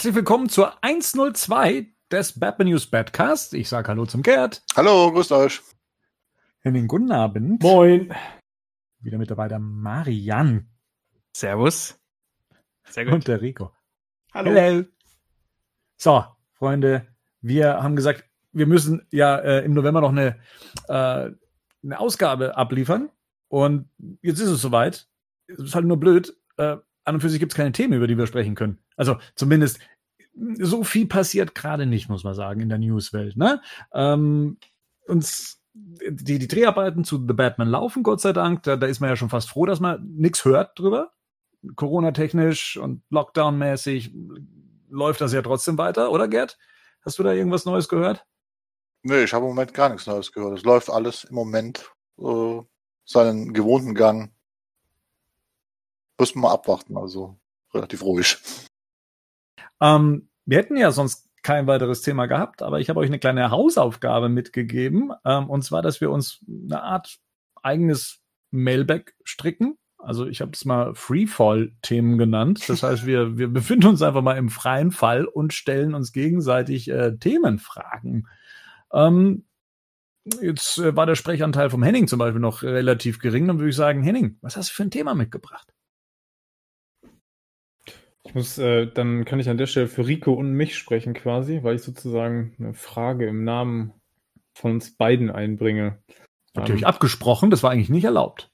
Herzlich willkommen zur 102 des Batman News Badcast. Ich sage Hallo zum Gerd. Hallo, grüßt euch. Henning, guten Abend. Moin. Wieder mit dabei der Marian. Servus. Sehr gut. Und der Rico. Hallo. Hello. So, Freunde, wir haben gesagt, wir müssen ja äh, im November noch eine, äh, eine Ausgabe abliefern. Und jetzt ist es soweit. Es ist halt nur blöd. Äh, an und für sich gibt es keine Themen, über die wir sprechen können. Also zumindest so viel passiert gerade nicht, muss man sagen, in der Newswelt. Ne? Ähm, uns die, die Dreharbeiten zu The Batman laufen, Gott sei Dank. Da, da ist man ja schon fast froh, dass man nichts hört drüber. Corona-technisch und Lockdown-mäßig läuft das ja trotzdem weiter, oder Gerd? Hast du da irgendwas Neues gehört? Nee, ich habe im Moment gar nichts Neues gehört. Es läuft alles im Moment äh, seinen gewohnten Gang. Müssen wir mal abwarten, also relativ ruhig. Ähm, wir hätten ja sonst kein weiteres Thema gehabt, aber ich habe euch eine kleine Hausaufgabe mitgegeben. Ähm, und zwar, dass wir uns eine Art eigenes Mailback stricken. Also ich habe es mal Freefall-Themen genannt. Das heißt, wir, wir befinden uns einfach mal im freien Fall und stellen uns gegenseitig äh, Themenfragen. Ähm, jetzt äh, war der Sprechanteil vom Henning zum Beispiel noch relativ gering. Dann würde ich sagen, Henning, was hast du für ein Thema mitgebracht? Ich muss, äh, dann kann ich an der Stelle für Rico und mich sprechen quasi, weil ich sozusagen eine Frage im Namen von uns beiden einbringe. Habt ihr euch abgesprochen? Das war eigentlich nicht erlaubt.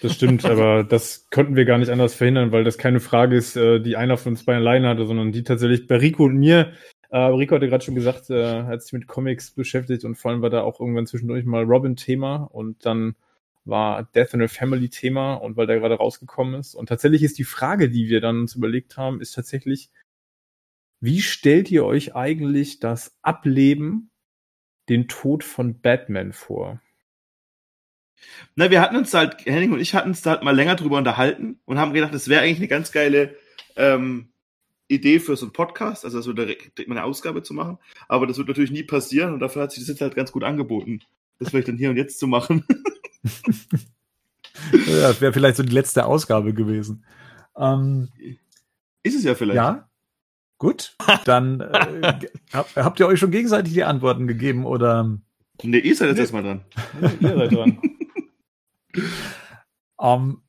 Das stimmt, aber das konnten wir gar nicht anders verhindern, weil das keine Frage ist, äh, die einer von uns beiden alleine hatte, sondern die tatsächlich bei Rico und mir. Äh, Rico hatte gerade schon gesagt, äh, hat sich mit Comics beschäftigt und vor allem war da auch irgendwann zwischendurch mal Robin-Thema und dann war Death in a Family Thema und weil der gerade rausgekommen ist. Und tatsächlich ist die Frage, die wir dann uns überlegt haben, ist tatsächlich, wie stellt ihr euch eigentlich das Ableben, den Tod von Batman vor? Na, wir hatten uns halt, Henning und ich hatten uns da halt mal länger drüber unterhalten und haben gedacht, das wäre eigentlich eine ganz geile ähm, Idee für so einen Podcast, also so direkt mal eine Ausgabe zu machen. Aber das wird natürlich nie passieren und dafür hat sich das jetzt halt ganz gut angeboten, das vielleicht dann hier und jetzt zu machen. ja, das wäre vielleicht so die letzte Ausgabe gewesen. Ähm, ist es ja vielleicht. Ja. Gut, dann äh, habt ihr euch schon gegenseitig die Antworten gegeben oder? Nee, ihr seid jetzt nee. erstmal dran. ihr seid dran. um, ähm,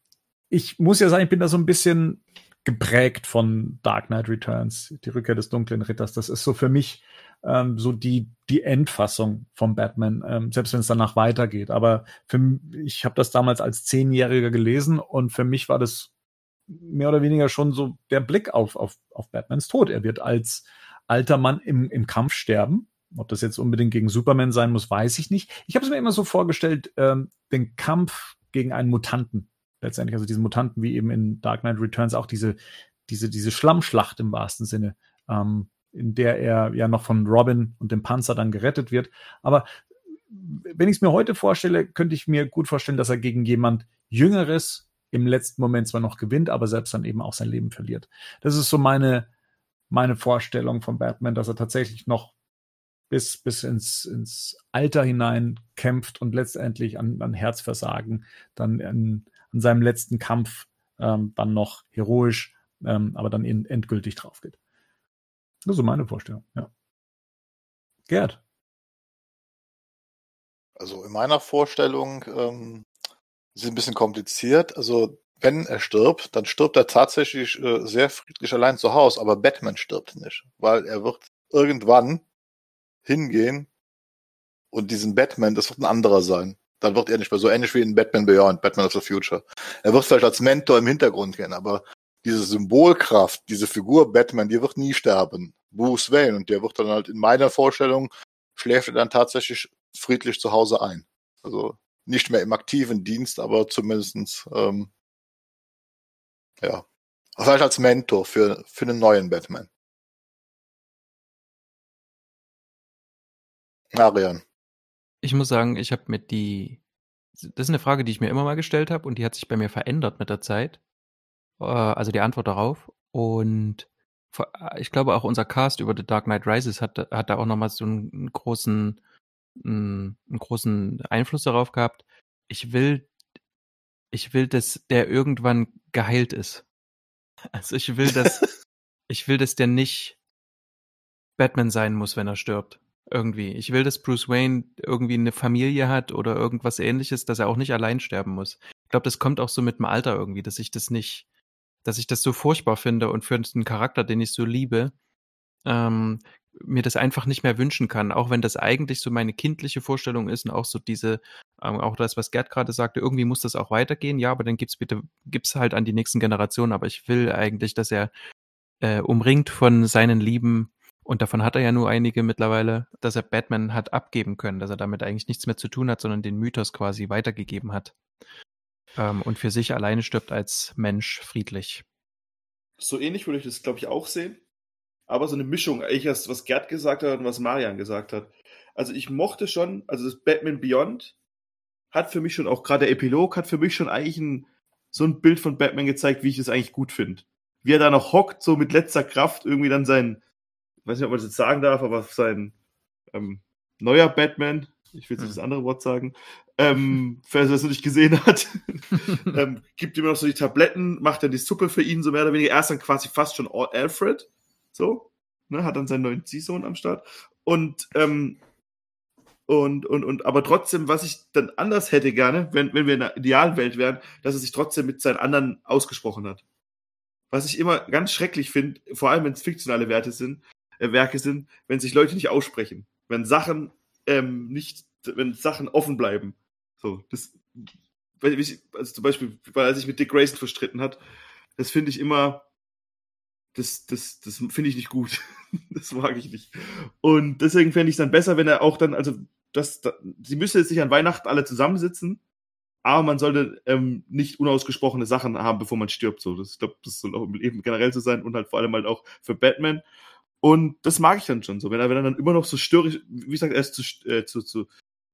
ich muss ja sagen, ich bin da so ein bisschen geprägt von Dark Knight Returns, die Rückkehr des dunklen Ritters. Das ist so für mich ähm, so die, die Endfassung von Batman, ähm, selbst wenn es danach weitergeht. Aber für, ich habe das damals als Zehnjähriger gelesen und für mich war das mehr oder weniger schon so der Blick auf, auf, auf Batmans Tod. Er wird als alter Mann im, im Kampf sterben. Ob das jetzt unbedingt gegen Superman sein muss, weiß ich nicht. Ich habe es mir immer so vorgestellt, ähm, den Kampf gegen einen Mutanten. Letztendlich, also diesen Mutanten, wie eben in Dark Knight Returns auch diese, diese, diese Schlammschlacht im wahrsten Sinne. Ähm, in der er ja noch von Robin und dem Panzer dann gerettet wird. Aber wenn ich es mir heute vorstelle, könnte ich mir gut vorstellen, dass er gegen jemand Jüngeres im letzten Moment zwar noch gewinnt, aber selbst dann eben auch sein Leben verliert. Das ist so meine, meine Vorstellung von Batman, dass er tatsächlich noch bis, bis ins, ins Alter hinein kämpft und letztendlich an, an Herzversagen dann an, an seinem letzten Kampf ähm, dann noch heroisch, ähm, aber dann in, endgültig drauf geht. Das ist meine Vorstellung, ja. Gerd. Also in meiner Vorstellung ähm, ist es ein bisschen kompliziert. Also wenn er stirbt, dann stirbt er tatsächlich äh, sehr friedlich allein zu Hause, aber Batman stirbt nicht, weil er wird irgendwann hingehen und diesen Batman, das wird ein anderer sein. Dann wird er nicht mehr so ähnlich wie in Batman Beyond, Batman of the Future. Er wird vielleicht als Mentor im Hintergrund gehen, aber diese Symbolkraft, diese Figur Batman, die wird nie sterben. Bruce Wayne. Und der wird dann halt in meiner Vorstellung, schläft er dann tatsächlich friedlich zu Hause ein. Also nicht mehr im aktiven Dienst, aber zumindestens ähm, ja, vielleicht als Mentor für, für einen neuen Batman. Marian. Ich muss sagen, ich habe mit die, das ist eine Frage, die ich mir immer mal gestellt habe und die hat sich bei mir verändert mit der Zeit. Äh, also die Antwort darauf. Und ich glaube auch unser Cast über The Dark Knight Rises hat, hat da auch nochmal so einen großen, einen, einen großen Einfluss darauf gehabt. Ich will, ich will, dass der irgendwann geheilt ist. Also ich will, dass, ich will, dass der nicht Batman sein muss, wenn er stirbt. Irgendwie. Ich will, dass Bruce Wayne irgendwie eine Familie hat oder irgendwas ähnliches, dass er auch nicht allein sterben muss. Ich glaube, das kommt auch so mit dem Alter irgendwie, dass ich das nicht, dass ich das so furchtbar finde und für einen Charakter, den ich so liebe, ähm, mir das einfach nicht mehr wünschen kann, auch wenn das eigentlich so meine kindliche Vorstellung ist und auch so diese, ähm, auch das, was Gerd gerade sagte, irgendwie muss das auch weitergehen, ja, aber dann gibt's bitte, gibt's halt an die nächsten Generationen, aber ich will eigentlich, dass er äh, umringt von seinen Lieben und davon hat er ja nur einige mittlerweile, dass er Batman hat abgeben können, dass er damit eigentlich nichts mehr zu tun hat, sondern den Mythos quasi weitergegeben hat. Ähm, und für sich alleine stirbt als Mensch friedlich. So ähnlich würde ich das, glaube ich, auch sehen. Aber so eine Mischung, eigentlich was Gerd gesagt hat und was Marian gesagt hat. Also ich mochte schon, also das Batman Beyond hat für mich schon, auch gerade der Epilog, hat für mich schon eigentlich ein, so ein Bild von Batman gezeigt, wie ich es eigentlich gut finde. Wie er da noch hockt, so mit letzter Kraft irgendwie dann sein, ich weiß nicht, ob man das jetzt sagen darf, aber sein ähm, neuer Batman, ich will jetzt nicht das andere Wort sagen, ähm, wer das noch nicht gesehen hat, ähm, gibt ihm noch so die Tabletten, macht dann die Suppe für ihn, so mehr oder weniger. Er ist dann quasi fast schon Alfred, so, ne, hat dann seinen neuen Ziehsohn am Start. Und, ähm, und, und, und, aber trotzdem, was ich dann anders hätte gerne, wenn, wenn wir in einer idealen Welt wären, dass er sich trotzdem mit seinen anderen ausgesprochen hat. Was ich immer ganz schrecklich finde, vor allem wenn es fiktionale Werte sind, Werke sind, wenn sich Leute nicht aussprechen. Wenn Sachen ähm, nicht, wenn Sachen offen bleiben. So, das, also zum Beispiel, weil er sich mit Dick Grayson verstritten hat, das finde ich immer, das, das, das finde ich nicht gut. das mag ich nicht. Und deswegen fände ich es dann besser, wenn er auch dann, also, das, das sie müsste jetzt nicht an Weihnachten alle zusammensitzen, aber man sollte ähm, nicht unausgesprochene Sachen haben, bevor man stirbt. So, das, ich glaube, das soll auch im Leben generell so sein und halt vor allem halt auch für Batman. Und das mag ich dann schon so. Wenn er, wenn er dann immer noch so störrig, wie gesagt, er ist zu, äh, zu, zu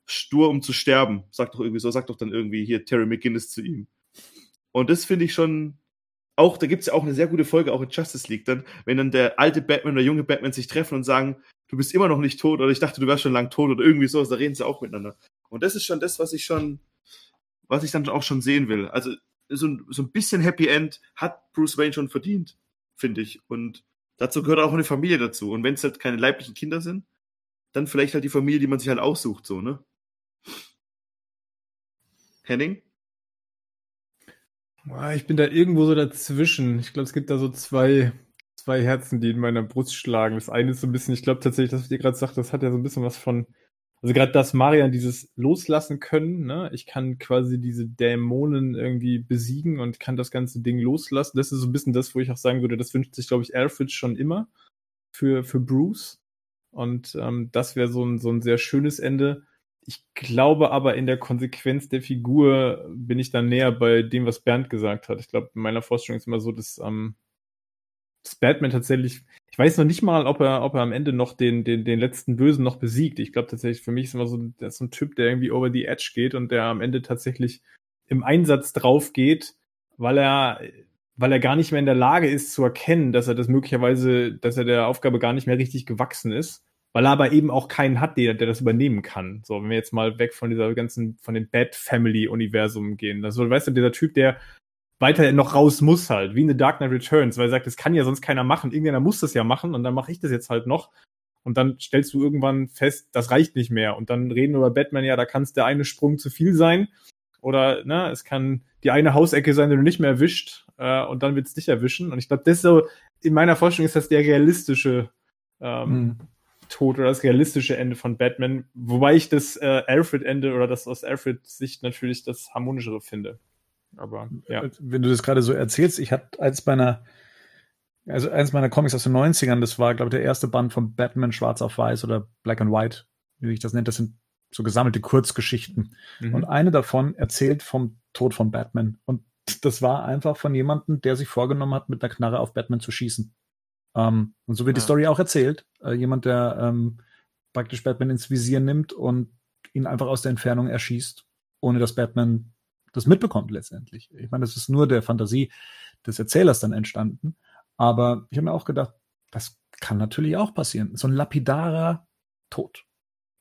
stur, um zu sterben. Sagt doch irgendwie so, sagt doch dann irgendwie hier Terry McGinnis zu ihm. Und das finde ich schon, auch, da gibt es ja auch eine sehr gute Folge, auch in Justice League, dann, wenn dann der alte Batman oder junge Batman sich treffen und sagen, du bist immer noch nicht tot oder ich dachte, du wärst schon lang tot oder irgendwie so, da reden sie auch miteinander. Und das ist schon das, was ich schon, was ich dann auch schon sehen will. Also so ein, so ein bisschen Happy End hat Bruce Wayne schon verdient, finde ich. Und dazu gehört auch eine Familie dazu. Und wenn es halt keine leiblichen Kinder sind, dann vielleicht halt die Familie, die man sich halt aussucht, so, ne? Henning? Ich bin da irgendwo so dazwischen. Ich glaube, es gibt da so zwei, zwei Herzen, die in meiner Brust schlagen. Das eine ist so ein bisschen, ich glaube tatsächlich, das, was ihr gerade sagt, das hat ja so ein bisschen was von, also gerade das Marian dieses loslassen können, ne? Ich kann quasi diese Dämonen irgendwie besiegen und kann das ganze Ding loslassen. Das ist so ein bisschen das, wo ich auch sagen würde, das wünscht sich, glaube ich, Alfred schon immer für, für Bruce. Und ähm, das wäre so ein, so ein sehr schönes Ende. Ich glaube aber in der Konsequenz der Figur bin ich dann näher bei dem, was Bernd gesagt hat. Ich glaube, in meiner Vorstellung ist immer so, dass, ähm, dass Batman tatsächlich, ich weiß noch nicht mal, ob er, ob er am Ende noch den, den, den letzten Bösen noch besiegt. Ich glaube tatsächlich, für mich ist immer so, der ist ein Typ, der irgendwie over the edge geht und der am Ende tatsächlich im Einsatz drauf geht, weil er, weil er gar nicht mehr in der Lage ist zu erkennen, dass er das möglicherweise, dass er der Aufgabe gar nicht mehr richtig gewachsen ist weil er aber eben auch keinen hat, der, der das übernehmen kann. So, wenn wir jetzt mal weg von dieser ganzen, von den Bad Family Universum gehen. Also, weißt du, dieser Typ, der weiter noch raus muss halt, wie in The Dark Knight Returns, weil er sagt, das kann ja sonst keiner machen. Irgendeiner muss das ja machen und dann mache ich das jetzt halt noch. Und dann stellst du irgendwann fest, das reicht nicht mehr. Und dann reden wir über Batman, ja, da kann es der eine Sprung zu viel sein. Oder, ne, es kann die eine Hausecke sein, die du nicht mehr erwischt, äh, und dann wird es dich erwischen. Und ich glaube, das ist so, in meiner Vorstellung ist das der realistische ähm, hm. Tod oder das realistische Ende von Batman, wobei ich das äh, Alfred-Ende oder das aus Alfreds Sicht natürlich das harmonischere finde. Aber ja. Wenn du das gerade so erzählst, ich hatte eins meiner, also eins meiner Comics aus den 90ern, das war, glaube ich, der erste Band von Batman Schwarz auf Weiß oder Black and White, wie sich das nennt. Das sind so gesammelte Kurzgeschichten. Mhm. Und eine davon erzählt vom Tod von Batman. Und das war einfach von jemandem, der sich vorgenommen hat, mit einer Knarre auf Batman zu schießen. Ähm, und so wird ja. die Story auch erzählt. Äh, jemand, der ähm, praktisch Batman ins Visier nimmt und ihn einfach aus der Entfernung erschießt, ohne dass Batman das mitbekommt letztendlich. Ich meine, das ist nur der Fantasie des Erzählers dann entstanden. Aber ich habe mir auch gedacht, das kann natürlich auch passieren. So ein lapidarer Tod,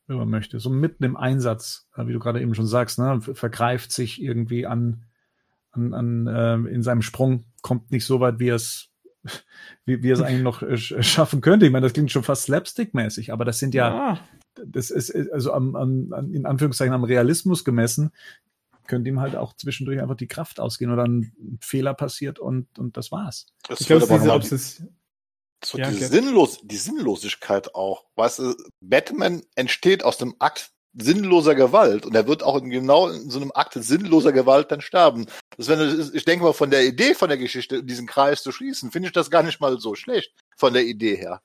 wenn man möchte. So mitten im Einsatz, äh, wie du gerade eben schon sagst, ne, vergreift sich irgendwie an, an, an äh, in seinem Sprung, kommt nicht so weit, wie es wie, wie es eigentlich noch äh, schaffen könnte. Ich meine, das klingt schon fast slapstick-mäßig, aber das sind ja, ja. das ist also am, am, in Anführungszeichen am Realismus gemessen, könnte ihm halt auch zwischendurch einfach die Kraft ausgehen oder ein Fehler passiert und, und das war's. Das ich glaube, diese Obsession. So ja, die, Sinnlos die Sinnlosigkeit auch. Weißt du, Batman entsteht aus dem Akt sinnloser Gewalt und er wird auch in genau in so einem Akt sinnloser Gewalt dann sterben. Das wenn ich denke mal von der Idee von der Geschichte diesen Kreis zu schließen, finde ich das gar nicht mal so schlecht von der Idee her.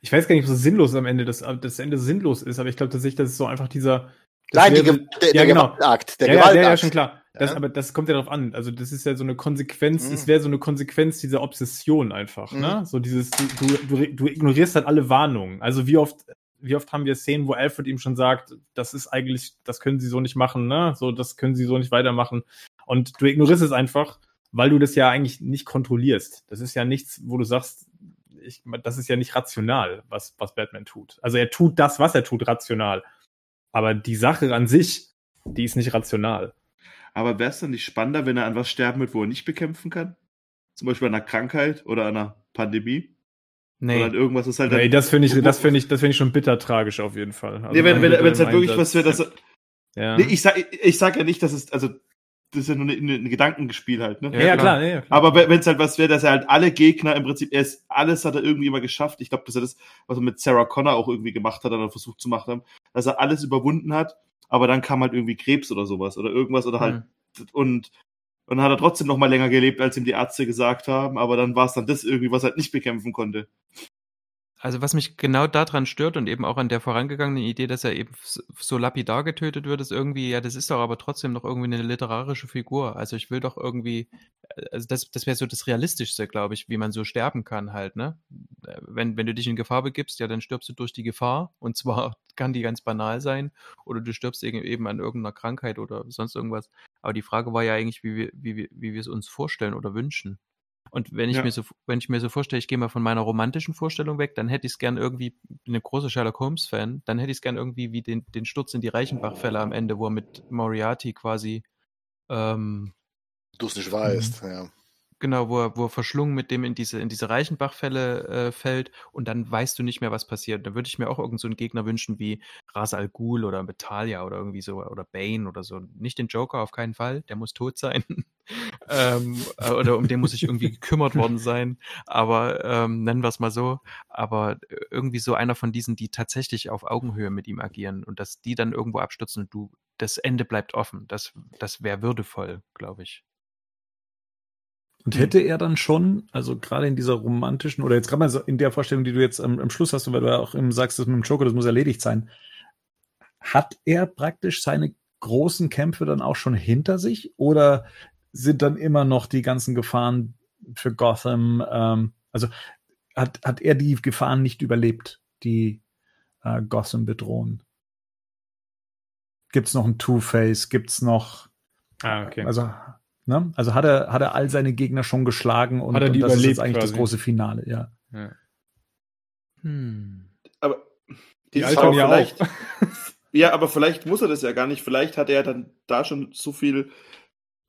Ich weiß gar nicht, ob es sinnlos am Ende das, das Ende sinnlos ist, aber ich glaube tatsächlich, das ist so einfach dieser Nein, die, der, der ja, genau. Gewaltakt, der ja, Gewaltakt. Ja, ja, schon klar. Das, ja. Aber das kommt ja darauf an. Also das ist ja so eine Konsequenz, mhm. es wäre so eine Konsequenz dieser Obsession einfach. Ne? Mhm. Ne? So dieses, du, du, du ignorierst halt alle Warnungen. Also wie oft wie oft haben wir Szenen, wo Alfred ihm schon sagt, das ist eigentlich, das können sie so nicht machen, ne? So, das können sie so nicht weitermachen. Und du ignorierst es einfach, weil du das ja eigentlich nicht kontrollierst. Das ist ja nichts, wo du sagst, ich, das ist ja nicht rational, was, was Batman tut. Also er tut das, was er tut, rational. Aber die Sache an sich, die ist nicht rational. Aber wäre es dann nicht spannender, wenn er an was sterben wird, wo er nicht bekämpfen kann? Zum Beispiel an einer Krankheit oder einer Pandemie? Nee. Oder irgendwas ist halt. Nee, das finde ich, das finde ich, das finde ich schon bitter tragisch auf jeden Fall. Also nee, wenn, es halt wirklich was wird, dass, ja. Nee, ich sag, ich sag ja nicht, dass es, also, das ist ja nur ein, ein Gedankengespiel halt, ne? Ja, ja klar, ja, klar. Aber wenn es halt was wäre, dass er halt alle Gegner im Prinzip, er ist, alles hat er irgendwie immer geschafft. Ich glaube, dass er das, was er mit Sarah Connor auch irgendwie gemacht hat, oder versucht zu machen, dass er alles überwunden hat, aber dann kam halt irgendwie Krebs oder sowas oder irgendwas oder halt, mhm. und, und dann hat er trotzdem noch mal länger gelebt, als ihm die Ärzte gesagt haben, aber dann war es dann das irgendwie, was er halt nicht bekämpfen konnte. Also was mich genau daran stört und eben auch an der vorangegangenen Idee, dass er eben so lapidar getötet wird, ist irgendwie, ja, das ist doch aber trotzdem noch irgendwie eine literarische Figur. Also ich will doch irgendwie, äh, also das, das wäre so das Realistischste, glaube ich, wie man so sterben kann halt, ne? Äh, wenn, wenn du dich in Gefahr begibst, ja, dann stirbst du durch die Gefahr und zwar kann die ganz banal sein oder du stirbst eben an irgendeiner Krankheit oder sonst irgendwas. Aber die Frage war ja eigentlich, wie wir, wie wir, wie wir es uns vorstellen oder wünschen. Und wenn ich ja. mir so, wenn ich mir so vorstelle, ich gehe mal von meiner romantischen Vorstellung weg, dann hätte ich es gern irgendwie, bin ein großer Sherlock Holmes-Fan, dann hätte ich es gern irgendwie wie den, den Sturz in die Reichenbach-Fälle am Ende, wo er mit Moriarty quasi ähm, du es nicht weißt, ja. Genau, wo er, wo er verschlungen mit dem in diese, in diese Reichenbach-Fälle äh, fällt und dann weißt du nicht mehr, was passiert. Da würde ich mir auch irgendeinen so Gegner wünschen wie Ras Al Ghul oder Metalia oder irgendwie so oder Bane oder so. Nicht den Joker auf keinen Fall, der muss tot sein. ähm, äh, oder um den muss ich irgendwie gekümmert worden sein. Aber ähm, nennen wir es mal so. Aber irgendwie so einer von diesen, die tatsächlich auf Augenhöhe mit ihm agieren und dass die dann irgendwo abstürzen und du, das Ende bleibt offen. Das, das wäre würdevoll, glaube ich. Und hm. hätte er dann schon, also gerade in dieser romantischen oder jetzt gerade mal so in der Vorstellung, die du jetzt am, am Schluss hast, weil du ja auch eben sagst, das mit dem Joker, das muss erledigt sein, hat er praktisch seine großen Kämpfe dann auch schon hinter sich oder sind dann immer noch die ganzen Gefahren für Gotham, ähm, also hat, hat er die Gefahren nicht überlebt, die äh, Gotham bedrohen? Gibt's noch ein Two-Face? Gibt's noch Ah, okay. Also Ne? Also hat er, hat er all seine Gegner schon geschlagen und, hat er die und das ist eigentlich quasi. das große Finale, ja. ja. Hm. Aber die Alter ja vielleicht, auch. ja, aber vielleicht muss er das ja gar nicht. Vielleicht hat er dann da schon so viel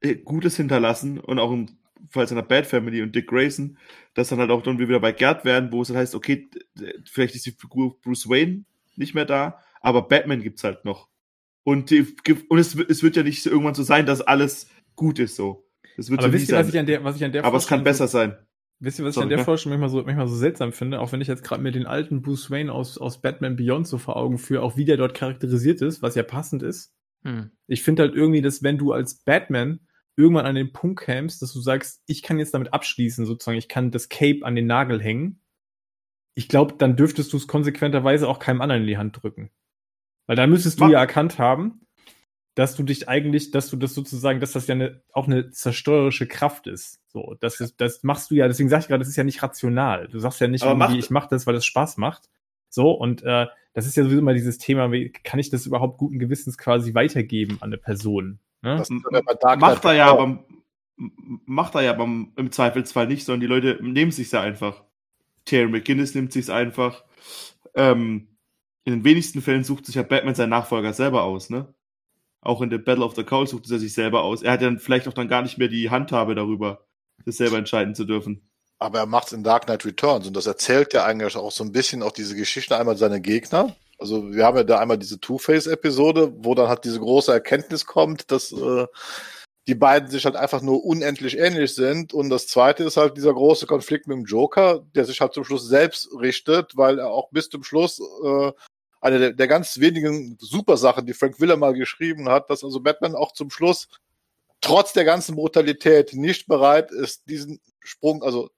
äh, Gutes hinterlassen und auch im Fall seiner Bad Family und Dick Grayson, dass dann halt auch dann wieder bei Gerd werden, wo es dann heißt, okay, vielleicht ist die Figur Bruce Wayne nicht mehr da, aber Batman gibt's halt noch. Und, die, und es, es wird ja nicht irgendwann so sein, dass alles gut ist so. Das wird aber so wisst ihr, was ich an der, was ich an der Aber es kann besser sein. Wisst ihr, was Sorry, ich an der. Vorstellung manchmal so, manchmal so seltsam finde? Auch wenn ich jetzt gerade mir den alten Bruce Wayne aus, aus Batman Beyond so vor Augen führe, auch wie der dort charakterisiert ist, was ja passend ist. Hm. Ich finde halt irgendwie, dass wenn du als Batman irgendwann an den Punkt kämst, dass du sagst, ich kann jetzt damit abschließen, sozusagen, ich kann das Cape an den Nagel hängen. Ich glaube, dann dürftest du es konsequenterweise auch keinem anderen in die Hand drücken. Weil dann müsstest du Mach. ja erkannt haben, dass du dich eigentlich, dass du das sozusagen, dass das ja eine, auch eine zerstörerische Kraft ist. So, das ist, das machst du ja, deswegen sag ich gerade, das ist ja nicht rational. Du sagst ja nicht irgendwie, ich mache das, weil es Spaß macht. So, und äh, das ist ja sowieso immer dieses Thema, wie kann ich das überhaupt guten Gewissens quasi weitergeben an eine Person? Ne? Das macht er ja, aber macht er ja beim, im Zweifelsfall nicht, sondern die Leute nehmen sich's ja einfach. Terry McGinnis nimmt sich's einfach. Ähm, in den wenigsten Fällen sucht sich ja Batman seinen Nachfolger selber aus, ne? Auch in der Battle of the Cowl sucht er sich selber aus. Er hat dann vielleicht auch dann gar nicht mehr die Handhabe darüber, das selber entscheiden zu dürfen. Aber er macht's in Dark Knight Returns und das erzählt ja eigentlich auch so ein bisschen auch diese Geschichte einmal seine Gegner. Also wir haben ja da einmal diese Two-Face-Episode, wo dann halt diese große Erkenntnis kommt, dass äh, die beiden sich halt einfach nur unendlich ähnlich sind. Und das zweite ist halt dieser große Konflikt mit dem Joker, der sich halt zum Schluss selbst richtet, weil er auch bis zum Schluss äh, eine der, der ganz wenigen super Sachen, die Frank Willer mal geschrieben hat, dass also Batman auch zum Schluss trotz der ganzen Brutalität nicht bereit ist, diesen Sprung, also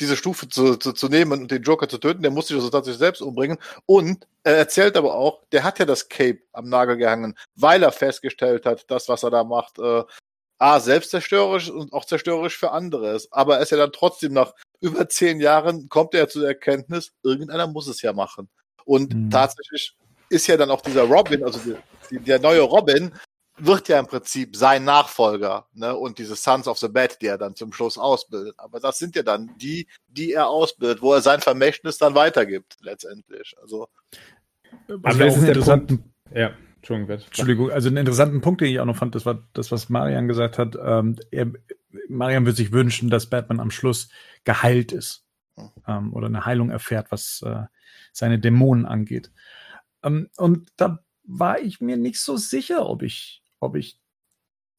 diese Stufe zu, zu, zu nehmen und den Joker zu töten. Der muss sich also tatsächlich selbst umbringen. Und er erzählt aber auch, der hat ja das Cape am Nagel gehangen, weil er festgestellt hat, das, was er da macht, äh, A, selbstzerstörerisch und auch zerstörerisch für andere ist. Aber er ist ja dann trotzdem nach über zehn Jahren, kommt er zu der Erkenntnis, irgendeiner muss es ja machen. Und mhm. tatsächlich ist ja dann auch dieser Robin, also die, die, der neue Robin, wird ja im Prinzip sein Nachfolger, ne? Und diese Sons of the Bad, die er dann zum Schluss ausbildet. Aber das sind ja dann die, die er ausbildet, wo er sein Vermächtnis dann weitergibt, letztendlich. Also. Also das ist interessant. Punkt, ja. Entschuldigung, Entschuldigung, also einen interessanten Punkt, den ich auch noch fand, das war das, was Marian gesagt hat. Ähm, er, Marian würde sich wünschen, dass Batman am Schluss geheilt ist. Ähm, oder eine Heilung erfährt, was äh, seine Dämonen angeht. Ähm, und da war ich mir nicht so sicher, ob ich ob ich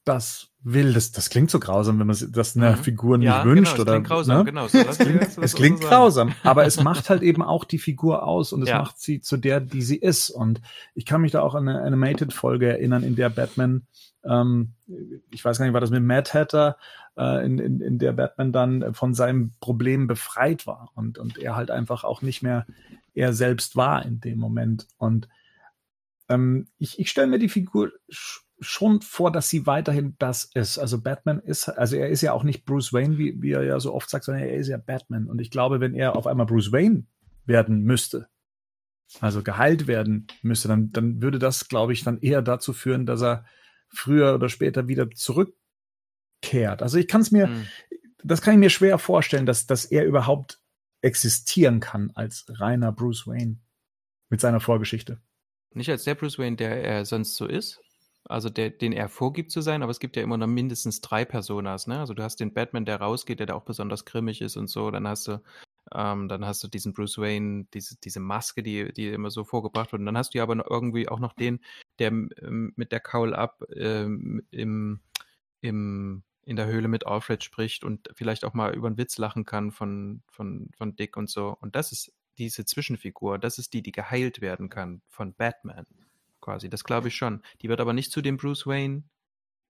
das will. Das, das klingt so grausam, wenn man das einer mhm. Figur nicht ja, genau, wünscht. Genau, oder, klingt grausam, ne? genau. So, es klingt, es klingt so grausam, aber es macht halt eben auch die Figur aus und es ja. macht sie zu der, die sie ist. Und ich kann mich da auch an eine Animated-Folge erinnern, in der Batman, ähm, ich weiß gar nicht, war das mit Mad Hatter, äh, in, in, in der Batman dann von seinem Problem befreit war und, und er halt einfach auch nicht mehr er selbst war in dem Moment. Und ähm, ich ich stelle mir die Figur schon vor, dass sie weiterhin das ist. Also Batman ist, also er ist ja auch nicht Bruce Wayne, wie, wie er ja so oft sagt, sondern er ist ja Batman. Und ich glaube, wenn er auf einmal Bruce Wayne werden müsste, also geheilt werden müsste, dann, dann würde das, glaube ich, dann eher dazu führen, dass er früher oder später wieder zurückkehrt. Also ich kann es mir, hm. das kann ich mir schwer vorstellen, dass, dass er überhaupt existieren kann als reiner Bruce Wayne mit seiner Vorgeschichte. Nicht als der Bruce Wayne, der er sonst so ist, also der, den er vorgibt zu sein, aber es gibt ja immer noch mindestens drei Personas, ne? Also du hast den Batman, der rausgeht, der da auch besonders grimmig ist und so, dann hast du, ähm, dann hast du diesen Bruce Wayne, diese, diese Maske, die, die immer so vorgebracht wird. Und dann hast du ja aber irgendwie auch noch den, der ähm, mit der Cowl ab ähm, im, im, in der Höhle mit Alfred spricht und vielleicht auch mal über einen Witz lachen kann von, von, von Dick und so. Und das ist diese Zwischenfigur, das ist die, die geheilt werden kann von Batman quasi. Das glaube ich schon. Die wird aber nicht zu dem Bruce Wayne,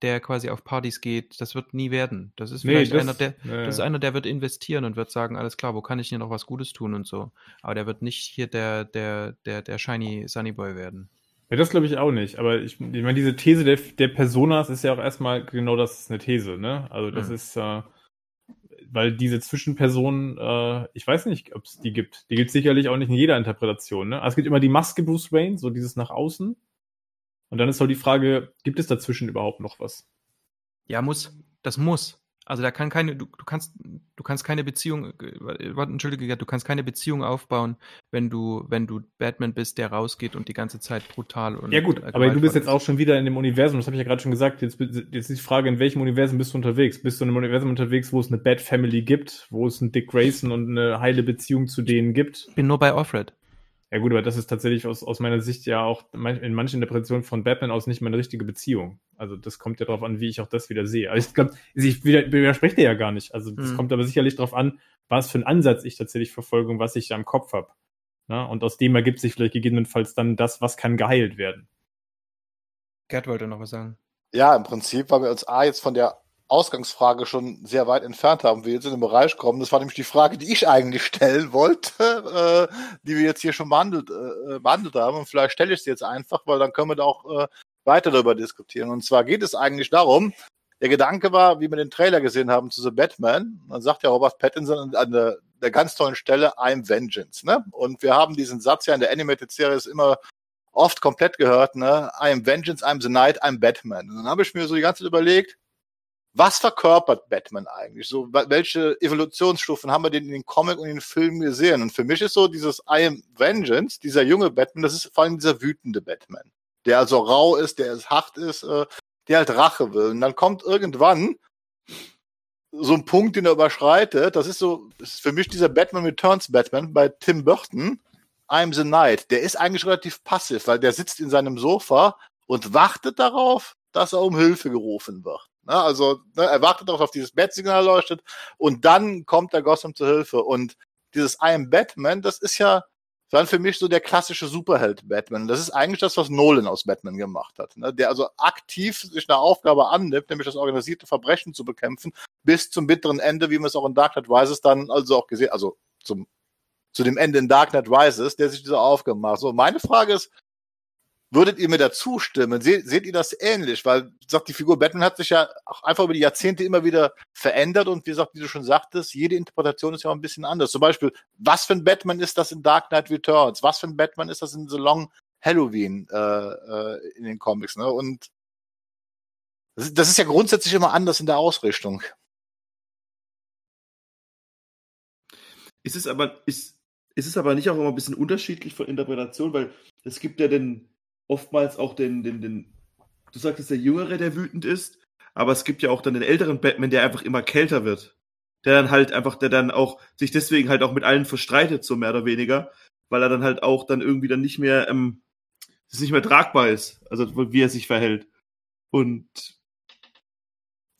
der quasi auf Partys geht. Das wird nie werden. Das ist vielleicht nee, das, einer, der, äh, das ist einer, der wird investieren und wird sagen, alles klar, wo kann ich hier noch was Gutes tun und so. Aber der wird nicht hier der, der, der, der shiny Sunny Boy werden. Ja, das glaube ich auch nicht. Aber ich, ich meine, diese These der, der Personas ist ja auch erstmal genau das ist eine These, ne? Also das mhm. ist, äh, weil diese Zwischenpersonen, äh, ich weiß nicht, ob es die gibt. Die gibt es sicherlich auch nicht in jeder Interpretation. Ne? Also es gibt immer die Maske Bruce Wayne, so dieses nach außen. Und dann ist halt die Frage, gibt es dazwischen überhaupt noch was? Ja, muss. Das muss. Also da kann keine, du, du kannst, du kannst keine Beziehung, äh, entschuldige, du kannst keine Beziehung aufbauen, wenn du, wenn du Batman bist, der rausgeht und die ganze Zeit brutal und. Ja gut, aber du bist jetzt auch schon wieder in dem Universum, das habe ich ja gerade schon gesagt. Jetzt, jetzt ist die Frage, in welchem Universum bist du unterwegs? Bist du in einem Universum unterwegs, wo es eine Bat Family gibt, wo es einen Dick Grayson und eine heile Beziehung zu denen gibt? Bin nur bei Alfred. Ja gut, aber das ist tatsächlich aus, aus meiner Sicht ja auch in manchen Interpretationen von Batman aus nicht mal eine richtige Beziehung. Also das kommt ja darauf an, wie ich auch das wieder sehe. Also ich glaube, ich widerspreche dir ja gar nicht. Also das mhm. kommt aber sicherlich darauf an, was für einen Ansatz ich tatsächlich verfolge und was ich da im Kopf habe. Ne? Und aus dem ergibt sich vielleicht gegebenenfalls dann das, was kann geheilt werden. Gerd wollte noch was sagen. Ja, im Prinzip, weil wir uns A jetzt von der Ausgangsfrage schon sehr weit entfernt haben, wir jetzt in den Bereich kommen. Das war nämlich die Frage, die ich eigentlich stellen wollte, äh, die wir jetzt hier schon behandelt, äh, behandelt haben. Und vielleicht stelle ich sie jetzt einfach, weil dann können wir da auch äh, weiter darüber diskutieren. Und zwar geht es eigentlich darum, der Gedanke war, wie wir den Trailer gesehen haben zu The Batman, dann sagt ja Robert Pattinson an der, der ganz tollen Stelle, I'm Vengeance. Ne? Und wir haben diesen Satz ja in der Animated Series immer oft komplett gehört, ne? I'm Vengeance, I'm the Night, I'm Batman. Und dann habe ich mir so die ganze Zeit überlegt, was verkörpert Batman eigentlich? So, welche Evolutionsstufen haben wir denn in den Comic und in den Filmen gesehen? Und für mich ist so dieses I am Vengeance, dieser junge Batman, das ist vor allem dieser wütende Batman, der also rau ist, der hart ist, äh, der halt Rache will. Und dann kommt irgendwann so ein Punkt, den er überschreitet. Das ist so, das ist für mich dieser Batman Returns Batman bei Tim Burton. I'm the Knight. Der ist eigentlich relativ passiv, weil der sitzt in seinem Sofa und wartet darauf, dass er um Hilfe gerufen wird. Ne, also ne, er wartet darauf, dass dieses Bat-Signal leuchtet und dann kommt der Gotham zur Hilfe. Und dieses I am Batman, das ist ja dann für mich so der klassische Superheld Batman. Das ist eigentlich das, was Nolan aus Batman gemacht hat. Ne? Der also aktiv sich eine Aufgabe annimmt, nämlich das organisierte Verbrechen zu bekämpfen, bis zum bitteren Ende, wie man es auch in Dark Knight Rises dann also auch gesehen, also zum zu dem Ende in Dark Knight Rises, der sich diese Aufgabe macht. So, meine Frage ist, Würdet ihr mir da zustimmen? Seht, seht ihr das ähnlich? Weil, gesagt, die Figur Batman hat sich ja auch einfach über die Jahrzehnte immer wieder verändert und wie gesagt, wie du schon sagtest, jede Interpretation ist ja auch ein bisschen anders. Zum Beispiel, was für ein Batman ist das in Dark Knight Returns? Was für ein Batman ist das in The Long Halloween äh, äh, in den Comics? Ne? Und das ist, das ist ja grundsätzlich immer anders in der Ausrichtung. Ist es aber, ist, ist es aber nicht auch immer ein bisschen unterschiedlich von Interpretation, weil es gibt ja den, oftmals auch den, den, den, du sagtest der Jüngere, der wütend ist, aber es gibt ja auch dann den älteren Batman, der einfach immer kälter wird. Der dann halt einfach, der dann auch sich deswegen halt auch mit allen verstreitet, so mehr oder weniger, weil er dann halt auch dann irgendwie dann nicht mehr, ähm, es nicht mehr tragbar ist, also wie er sich verhält. Und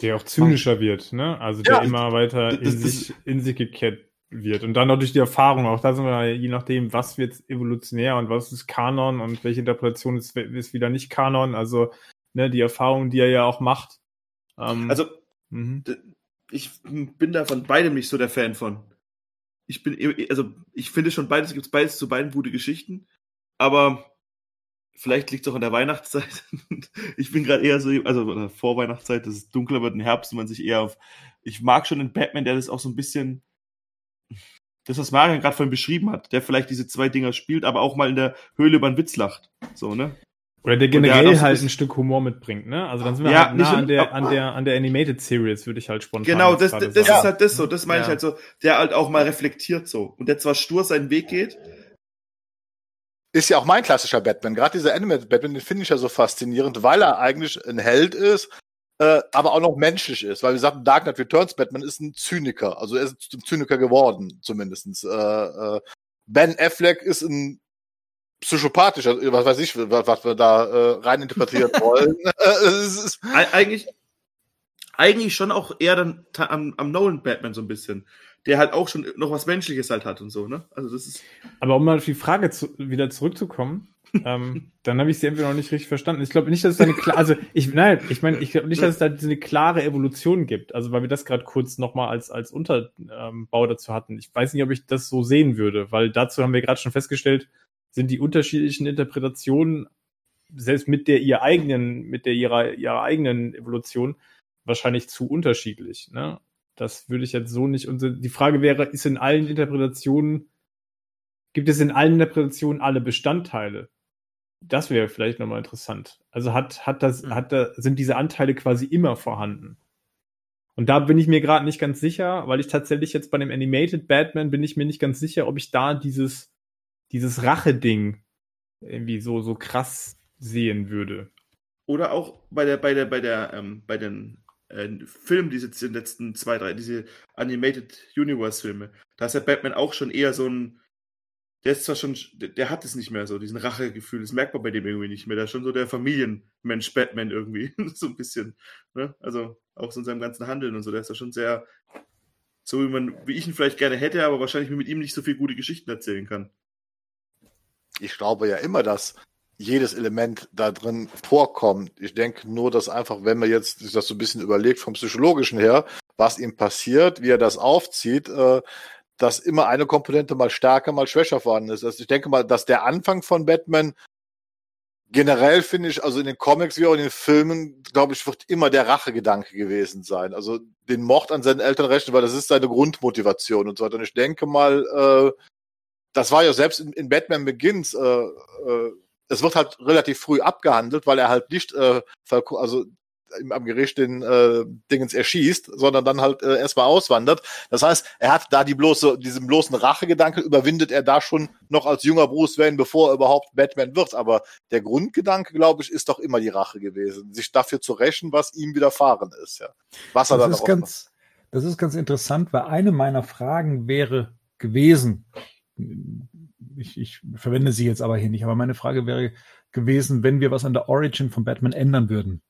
der auch zynischer wird, ne? Also der ja, immer weiter in das, sich, in sich gekehrt wird. Und dann durch die Erfahrung, auch da sind wir, je nachdem, was wird evolutionär und was ist Kanon und welche Interpretation ist, ist wieder nicht Kanon. Also ne, die Erfahrung, die er ja auch macht. Ähm, also mhm. ich bin da von beidem nicht so der Fan von. Ich bin, also ich finde schon beides, gibt es beides zu beiden gute Geschichten, aber vielleicht liegt es auch an der Weihnachtszeit. ich bin gerade eher so, also vor Weihnachtszeit, dass es dunkler wird im Herbst und man sich eher auf. Ich mag schon den Batman, der das auch so ein bisschen das, was Marian gerade vorhin beschrieben hat, der vielleicht diese zwei Dinger spielt, aber auch mal in der Höhle über den Witz lacht. So, ne? Oder der generell der halt ein Stück Humor mitbringt, ne? Also dann sind wir ja, halt nah an der, an der, an der Animated Series, würde ich halt spontan Genau, das, das, das ist halt das so, das meine ja. ich halt so, der halt auch mal reflektiert so. Und der zwar stur seinen Weg geht. Ist ja auch mein klassischer Batman. Gerade dieser Animated Batman, den finde ich ja so faszinierend, weil er eigentlich ein Held ist, äh, aber auch noch menschlich ist, weil wir sagten, Dark Knight Returns Batman ist ein Zyniker, also er ist zum Zyniker geworden, zumindestens. Äh, äh, ben Affleck ist ein psychopathischer, was weiß ich, was, was wir da äh, rein interpretieren wollen. eigentlich, eigentlich schon auch eher dann am, am Nolan Batman so ein bisschen der halt auch schon noch was Menschliches halt hat und so, ne? Also das ist. Aber um mal auf die Frage zu, wieder zurückzukommen, ähm, dann habe ich sie entweder noch nicht richtig verstanden. Ich glaube nicht, dass es eine klare, also ich, nein, ich meine, ich glaube nicht, dass es da eine klare Evolution gibt. Also weil wir das gerade kurz nochmal als, als Unterbau dazu hatten. Ich weiß nicht, ob ich das so sehen würde, weil dazu haben wir gerade schon festgestellt, sind die unterschiedlichen Interpretationen selbst mit der ihr eigenen, mit der ihrer, ihrer eigenen Evolution wahrscheinlich zu unterschiedlich. Ne? Das würde ich jetzt so nicht. Und die Frage wäre, ist in allen Interpretationen, gibt es in allen Interpretationen alle Bestandteile? Das wäre vielleicht nochmal interessant. Also hat, hat das, mhm. hat da, sind diese Anteile quasi immer vorhanden? Und da bin ich mir gerade nicht ganz sicher, weil ich tatsächlich jetzt bei dem Animated Batman bin ich mir nicht ganz sicher, ob ich da dieses, dieses Rache-Ding irgendwie so, so krass sehen würde. Oder auch bei der, bei der, bei der, ähm, bei den äh, Filmen, diese den letzten zwei, drei, diese Animated Universe Filme, da ist der Batman auch schon eher so ein, der ist zwar schon, der, hat es nicht mehr so, diesen Rachegefühl, das merkt man bei dem irgendwie nicht mehr. Der ist schon so der Familienmensch Batman irgendwie, so ein bisschen. Ne? Also auch so in seinem ganzen Handeln und so, der ist da schon sehr, so wie man, wie ich ihn vielleicht gerne hätte, aber wahrscheinlich mit ihm nicht so viele gute Geschichten erzählen kann. Ich glaube ja immer, dass jedes Element da drin vorkommt. Ich denke nur, dass einfach, wenn man jetzt sich das so ein bisschen überlegt vom psychologischen her, was ihm passiert, wie er das aufzieht, äh, dass immer eine Komponente mal stärker, mal schwächer vorhanden ist. Also ich denke mal, dass der Anfang von Batman generell finde ich, also in den Comics wie auch in den Filmen, glaube ich, wird immer der Rachegedanke gewesen sein. Also den Mord an seinen Eltern rechnen, weil das ist seine Grundmotivation und so weiter. Und ich denke mal, äh, das war ja selbst in, in Batman Begins, äh, äh, es wird halt relativ früh abgehandelt, weil er halt nicht, äh, also am Gericht den äh, Dingens erschießt, sondern dann halt äh, erstmal auswandert. Das heißt, er hat da die bloße, diesen bloßen Rachegedanke überwindet er da schon noch als junger Bruce Wayne, bevor er überhaupt Batman wird. Aber der Grundgedanke, glaube ich, ist doch immer die Rache gewesen, sich dafür zu rächen, was ihm widerfahren ist. Ja, was er das dann ist ganz, das ist ganz interessant, weil eine meiner Fragen wäre gewesen, ich, ich verwende sie jetzt aber hier nicht, aber meine Frage wäre gewesen, wenn wir was an der Origin von Batman ändern würden,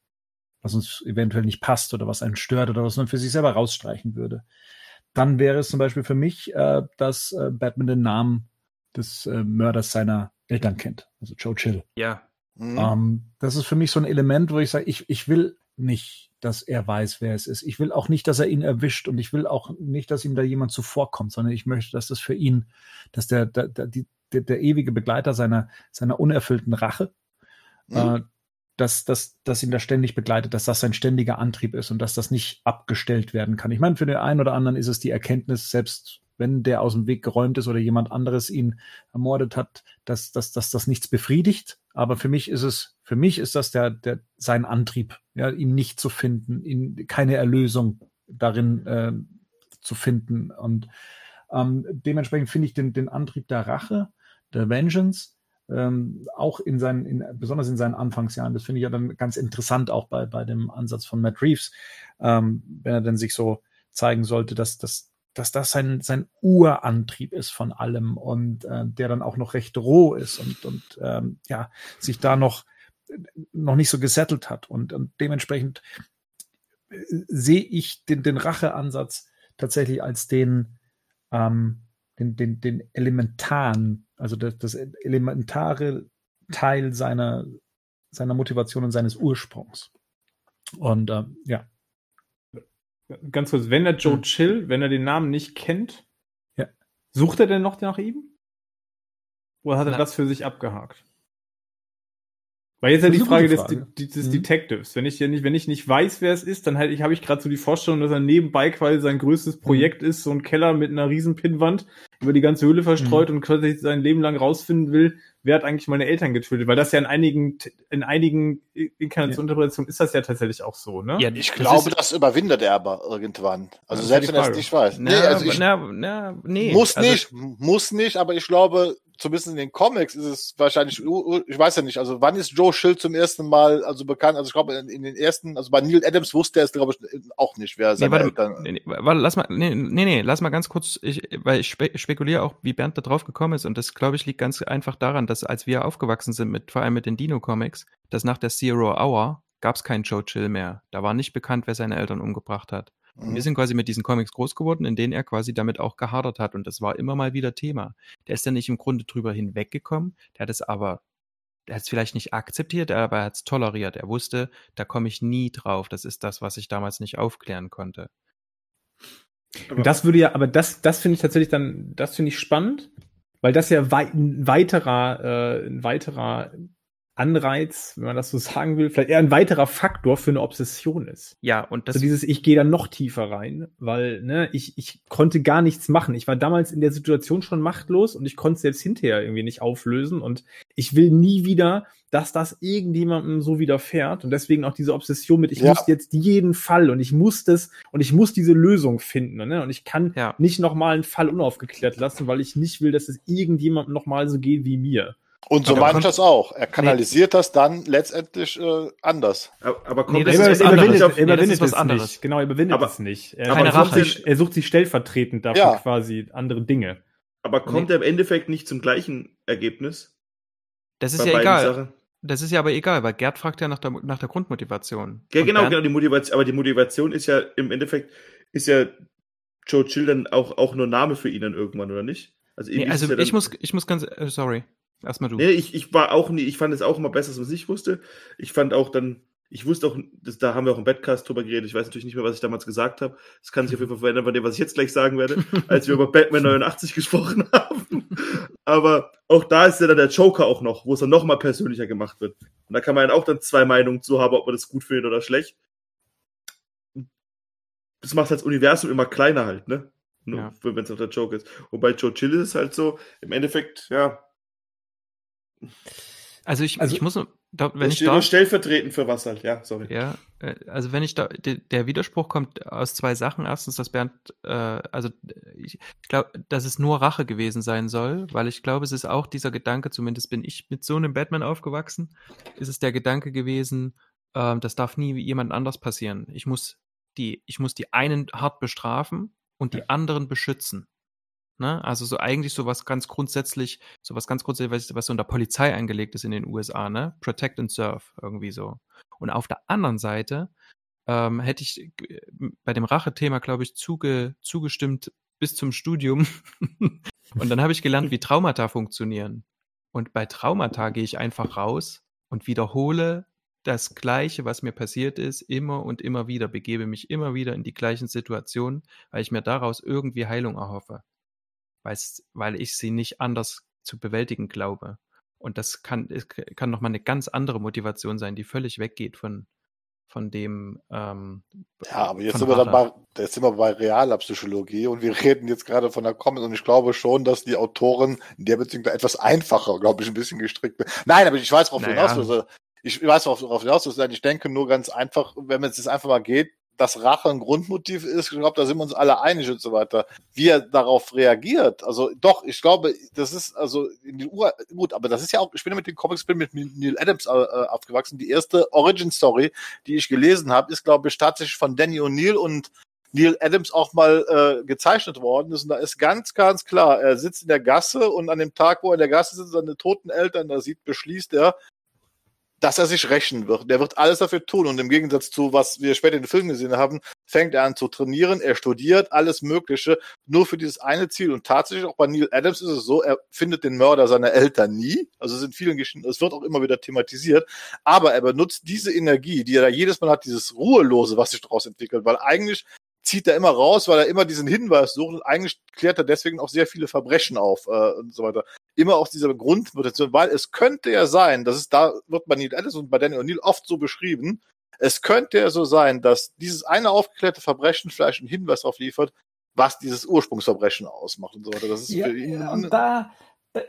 was uns eventuell nicht passt oder was einen stört oder was man für sich selber rausstreichen würde, dann wäre es zum Beispiel für mich, äh, dass äh, Batman den Namen des äh, Mörders seiner Eltern kennt, also Joe Chill. Ja. Mhm. Ähm, das ist für mich so ein Element, wo ich sage, ich, ich will nicht, dass er weiß, wer es ist. Ich will auch nicht, dass er ihn erwischt und ich will auch nicht, dass ihm da jemand zuvorkommt, sondern ich möchte, dass das für ihn, dass der, der, der, die, der, der ewige Begleiter seiner, seiner unerfüllten Rache, Mhm. äh, dass, dass, dass ihn da ständig begleitet, dass das sein ständiger Antrieb ist und dass das nicht abgestellt werden kann. Ich meine, für den einen oder anderen ist es die Erkenntnis, selbst wenn der aus dem Weg geräumt ist oder jemand anderes ihn ermordet hat, dass, dass, dass das nichts befriedigt. Aber für mich ist es, für mich ist das der, der, sein Antrieb, ja, ihn nicht zu finden, ihn, keine Erlösung darin äh, zu finden. Und ähm, dementsprechend finde ich den, den Antrieb der Rache, der Vengeance, ähm, auch in seinen, in, besonders in seinen Anfangsjahren, das finde ich ja dann ganz interessant auch bei, bei dem Ansatz von Matt Reeves, ähm, wenn er dann sich so zeigen sollte, dass, dass, dass das sein, sein Urantrieb ist von allem und äh, der dann auch noch recht roh ist und, und ähm, ja, sich da noch, noch nicht so gesettelt hat. Und, und dementsprechend äh, sehe ich den, den Racheansatz tatsächlich als den, ähm, den, den, den elementaren, also das, das elementare Teil seiner, seiner Motivation und seines Ursprungs. Und äh, ja, Ganz kurz, wenn er Joe Hm. Chill, wenn er den Namen nicht kennt, Ja. sucht er denn noch nach ihm? Oder hat er Na- das für sich abgehakt? Weil jetzt ja Das die Frage gute des, Frage. des, des Mhm. Detectives. Wenn ich ja nicht, wenn ich nicht weiß, wer es ist, dann halt, ich habe ich gerade so die Vorstellung, dass er nebenbei quasi sein Mhm. größtes Projekt ist, so ein Keller mit einer riesen Pinnwand über die ganze Höhle verstreut Mhm. und quasi sein Leben lang rausfinden will, wer hat eigentlich meine Eltern getötet. Weil das ja in einigen, in einigen Inkarnationsinterpretationen ist das ja tatsächlich auch so, ne? Ja, Ich das glaube, ist- das überwindet er aber irgendwann. Also Das selbst ja wenn er es Frage. nicht weiß. Na, nee, also ich, na, na, nee. muss also, nicht, muss nicht, aber ich glaube, zumindest in den Comics ist es wahrscheinlich, ich weiß ja nicht, also wann ist Joe Schild zum ersten Mal also bekannt? Also ich glaube, in, in den ersten, also bei Neil Adams wusste er es, glaube ich, auch nicht, wer Nee, seine warte, Eltern. nee, nee, warte, lass mal, nee, nee, nee, lass mal ganz kurz, ich, weil ich spe spekuliere auch, wie Bernd da drauf gekommen ist und das, glaube ich, liegt ganz einfach daran, dass als wir aufgewachsen sind, mit, vor allem mit den Dino-Comics, dass nach der Zero Hour gab es keinen Joe Chill mehr. Da war nicht bekannt, wer seine Eltern umgebracht hat. Mhm. Wir sind quasi mit diesen Comics groß geworden, in denen er quasi damit auch gehadert hat. Und das war immer mal wieder Thema. Der ist ja nicht im Grunde drüber hinweggekommen. Der hat es aber, der hat es vielleicht nicht akzeptiert, aber er hat es toleriert. Er wusste, da komme ich nie drauf. Das ist das, was ich damals nicht aufklären konnte. Und das würde ja, aber das, das finde ich tatsächlich dann, das finde ich spannend, weil das ja wei ein weiterer, äh, ein weiterer Anreiz, wenn man das so sagen will, vielleicht eher ein weiterer Faktor für eine Obsession ist. Ja, und das also dieses, ich gehe da noch tiefer rein, weil ne, ich, ich konnte gar nichts machen. Ich war damals in der Situation schon machtlos und ich konnte es selbst hinterher irgendwie nicht auflösen. Und ich will nie wieder, dass das irgendjemandem so widerfährt. Und deswegen auch diese Obsession mit, ich Ja. muss jetzt jeden Fall und ich muss das und ich muss diese Lösung finden. Ne? Und ich kann Ja. nicht nochmal einen Fall unaufgeklärt lassen, weil ich nicht will, dass es irgendjemandem nochmal so geht wie mir. Und so meine ich das auch. Er kanalisiert das dann letztendlich äh, anders. Aber, Nee, kommt das ist er überwindet, er Nee, das überwindet ist was es anderes. nicht. Genau, er überwindet Aber- es nicht. Er, aber er, Keine sucht Rache. sich, er sucht sich stellvertretend dafür Ja. quasi andere Dinge. Aber kommt er im Endeffekt nicht zum gleichen Ergebnis? Das ist bei ja egal. Sachen? Das ist ja aber egal, weil Gerd fragt ja nach der, nach der Grundmotivation. Ja, Und genau, Bernd- genau, die Motivation, aber die Motivation ist ja im Endeffekt, ist ja Joe Chill dann auch, auch nur Name für ihn dann irgendwann, oder nicht? Also, Nee, irgendwie ist also ja ich muss, ich muss ganz, äh, sorry. Erstmal du. Nee, ich, ich war auch nie, ich fand es auch immer besser, als man es nicht wusste. Ich fand auch dann, ich wusste auch, das, da haben wir auch im Badcast drüber geredet, ich weiß natürlich nicht mehr, was ich damals gesagt habe. Das kann sich auf jeden Fall verändern von dem, was ich jetzt gleich sagen werde, als wir über Batman 89 gesprochen haben. Aber auch da ist ja dann der Joker auch noch, wo es dann noch mal persönlicher gemacht wird. Und da kann man dann auch dann zwei Meinungen zu haben, ob man das gut findet oder schlecht. Das macht das Universum immer kleiner halt, ne? Ja. wenn es auch der Joker ist. Und bei Joe Chill ist es halt so, im Endeffekt, ja, Also ich, Also- ich muss, nur- da, wenn ich da, stellvertretend für was halt, ja, sorry. ja, äh, also wenn ich da, der, der Widerspruch kommt aus zwei Sachen. Erstens, dass Bernd, äh, also äh, ich glaube, dass es nur Rache gewesen sein soll, weil ich glaube, es ist auch dieser Gedanke, zumindest bin ich mit so einem Batman aufgewachsen, ist es der Gedanke gewesen, ähm, das darf nie jemand anders passieren. Ich muss die, ich muss die einen hart bestrafen und die anderen beschützen. Ne? Also so eigentlich so was ganz grundsätzlich, so was ganz grundsätzlich, was so in der Polizei angelegt ist in den USA, ne? Protect and serve, irgendwie so. Und auf der anderen Seite ähm, hätte ich bei dem Rache-Thema, glaube ich, zuge zugestimmt bis zum Studium. und dann habe ich gelernt, wie Traumata funktionieren. Und bei Traumata gehe ich einfach raus und wiederhole das Gleiche, was mir passiert ist, immer und immer wieder, begebe mich immer wieder in die gleichen Situationen, weil ich mir daraus irgendwie Heilung erhoffe, weil ich sie nicht anders zu bewältigen glaube. Und das kann, kann nochmal eine ganz andere Motivation sein, die völlig weggeht von, von dem. Ähm, ja, aber jetzt sind, wir dann bei, jetzt sind wir bei realer Psychologie und wir reden jetzt gerade von der Comic und ich glaube schon, dass die Autoren in der Beziehung da etwas einfacher, glaube ich, ein bisschen gestrickt sind. Nein, aber ich weiß, worauf naja. hinaus will ich weiß, worauf du hinaus willst. Ich denke nur ganz einfach, wenn es jetzt einfach mal geht, dass Rache ein Grundmotiv ist, ich glaube, da sind wir uns alle einig und so weiter. Wie er darauf reagiert, also doch, ich glaube, das ist also in die Ur gut, aber das ist ja auch, ich bin ja mit den Comics bin mit Neil Adams äh, äh, aufgewachsen. Die erste Origin Story, die ich gelesen habe, ist glaube ich tatsächlich von Danny O'Neill und Neil Adams auch mal äh, gezeichnet worden ist. Und da ist ganz, ganz klar, er sitzt in der Gasse und an dem Tag, wo er in der Gasse sitzt, seine toten Eltern da sieht, beschließt er, dass er sich rächen wird. Der wird alles dafür tun. Und im Gegensatz zu, was wir später in den Filmen gesehen haben, fängt er an zu trainieren, er studiert alles Mögliche, nur für dieses eine Ziel. Und tatsächlich auch bei Neil Adams ist es so, er findet den Mörder seiner Eltern nie. Also es sind vielen Geschichten, es wird auch immer wieder thematisiert. Aber er benutzt diese Energie, die er da jedes Mal hat, dieses Ruhelose, was sich daraus entwickelt, weil eigentlich zieht er immer raus, weil er immer diesen Hinweis sucht und eigentlich klärt er deswegen auch sehr viele Verbrechen auf äh, und so weiter. Immer aus dieser Grundmotivation, weil es könnte ja sein, das ist da, wird bei Neil Ellis und bei Daniel O'Neill oft so beschrieben, es könnte ja so sein, dass dieses eine aufgeklärte Verbrechen vielleicht einen Hinweis darauf liefert, was dieses Ursprungsverbrechen ausmacht und so weiter. Das ist ja, für ihn und da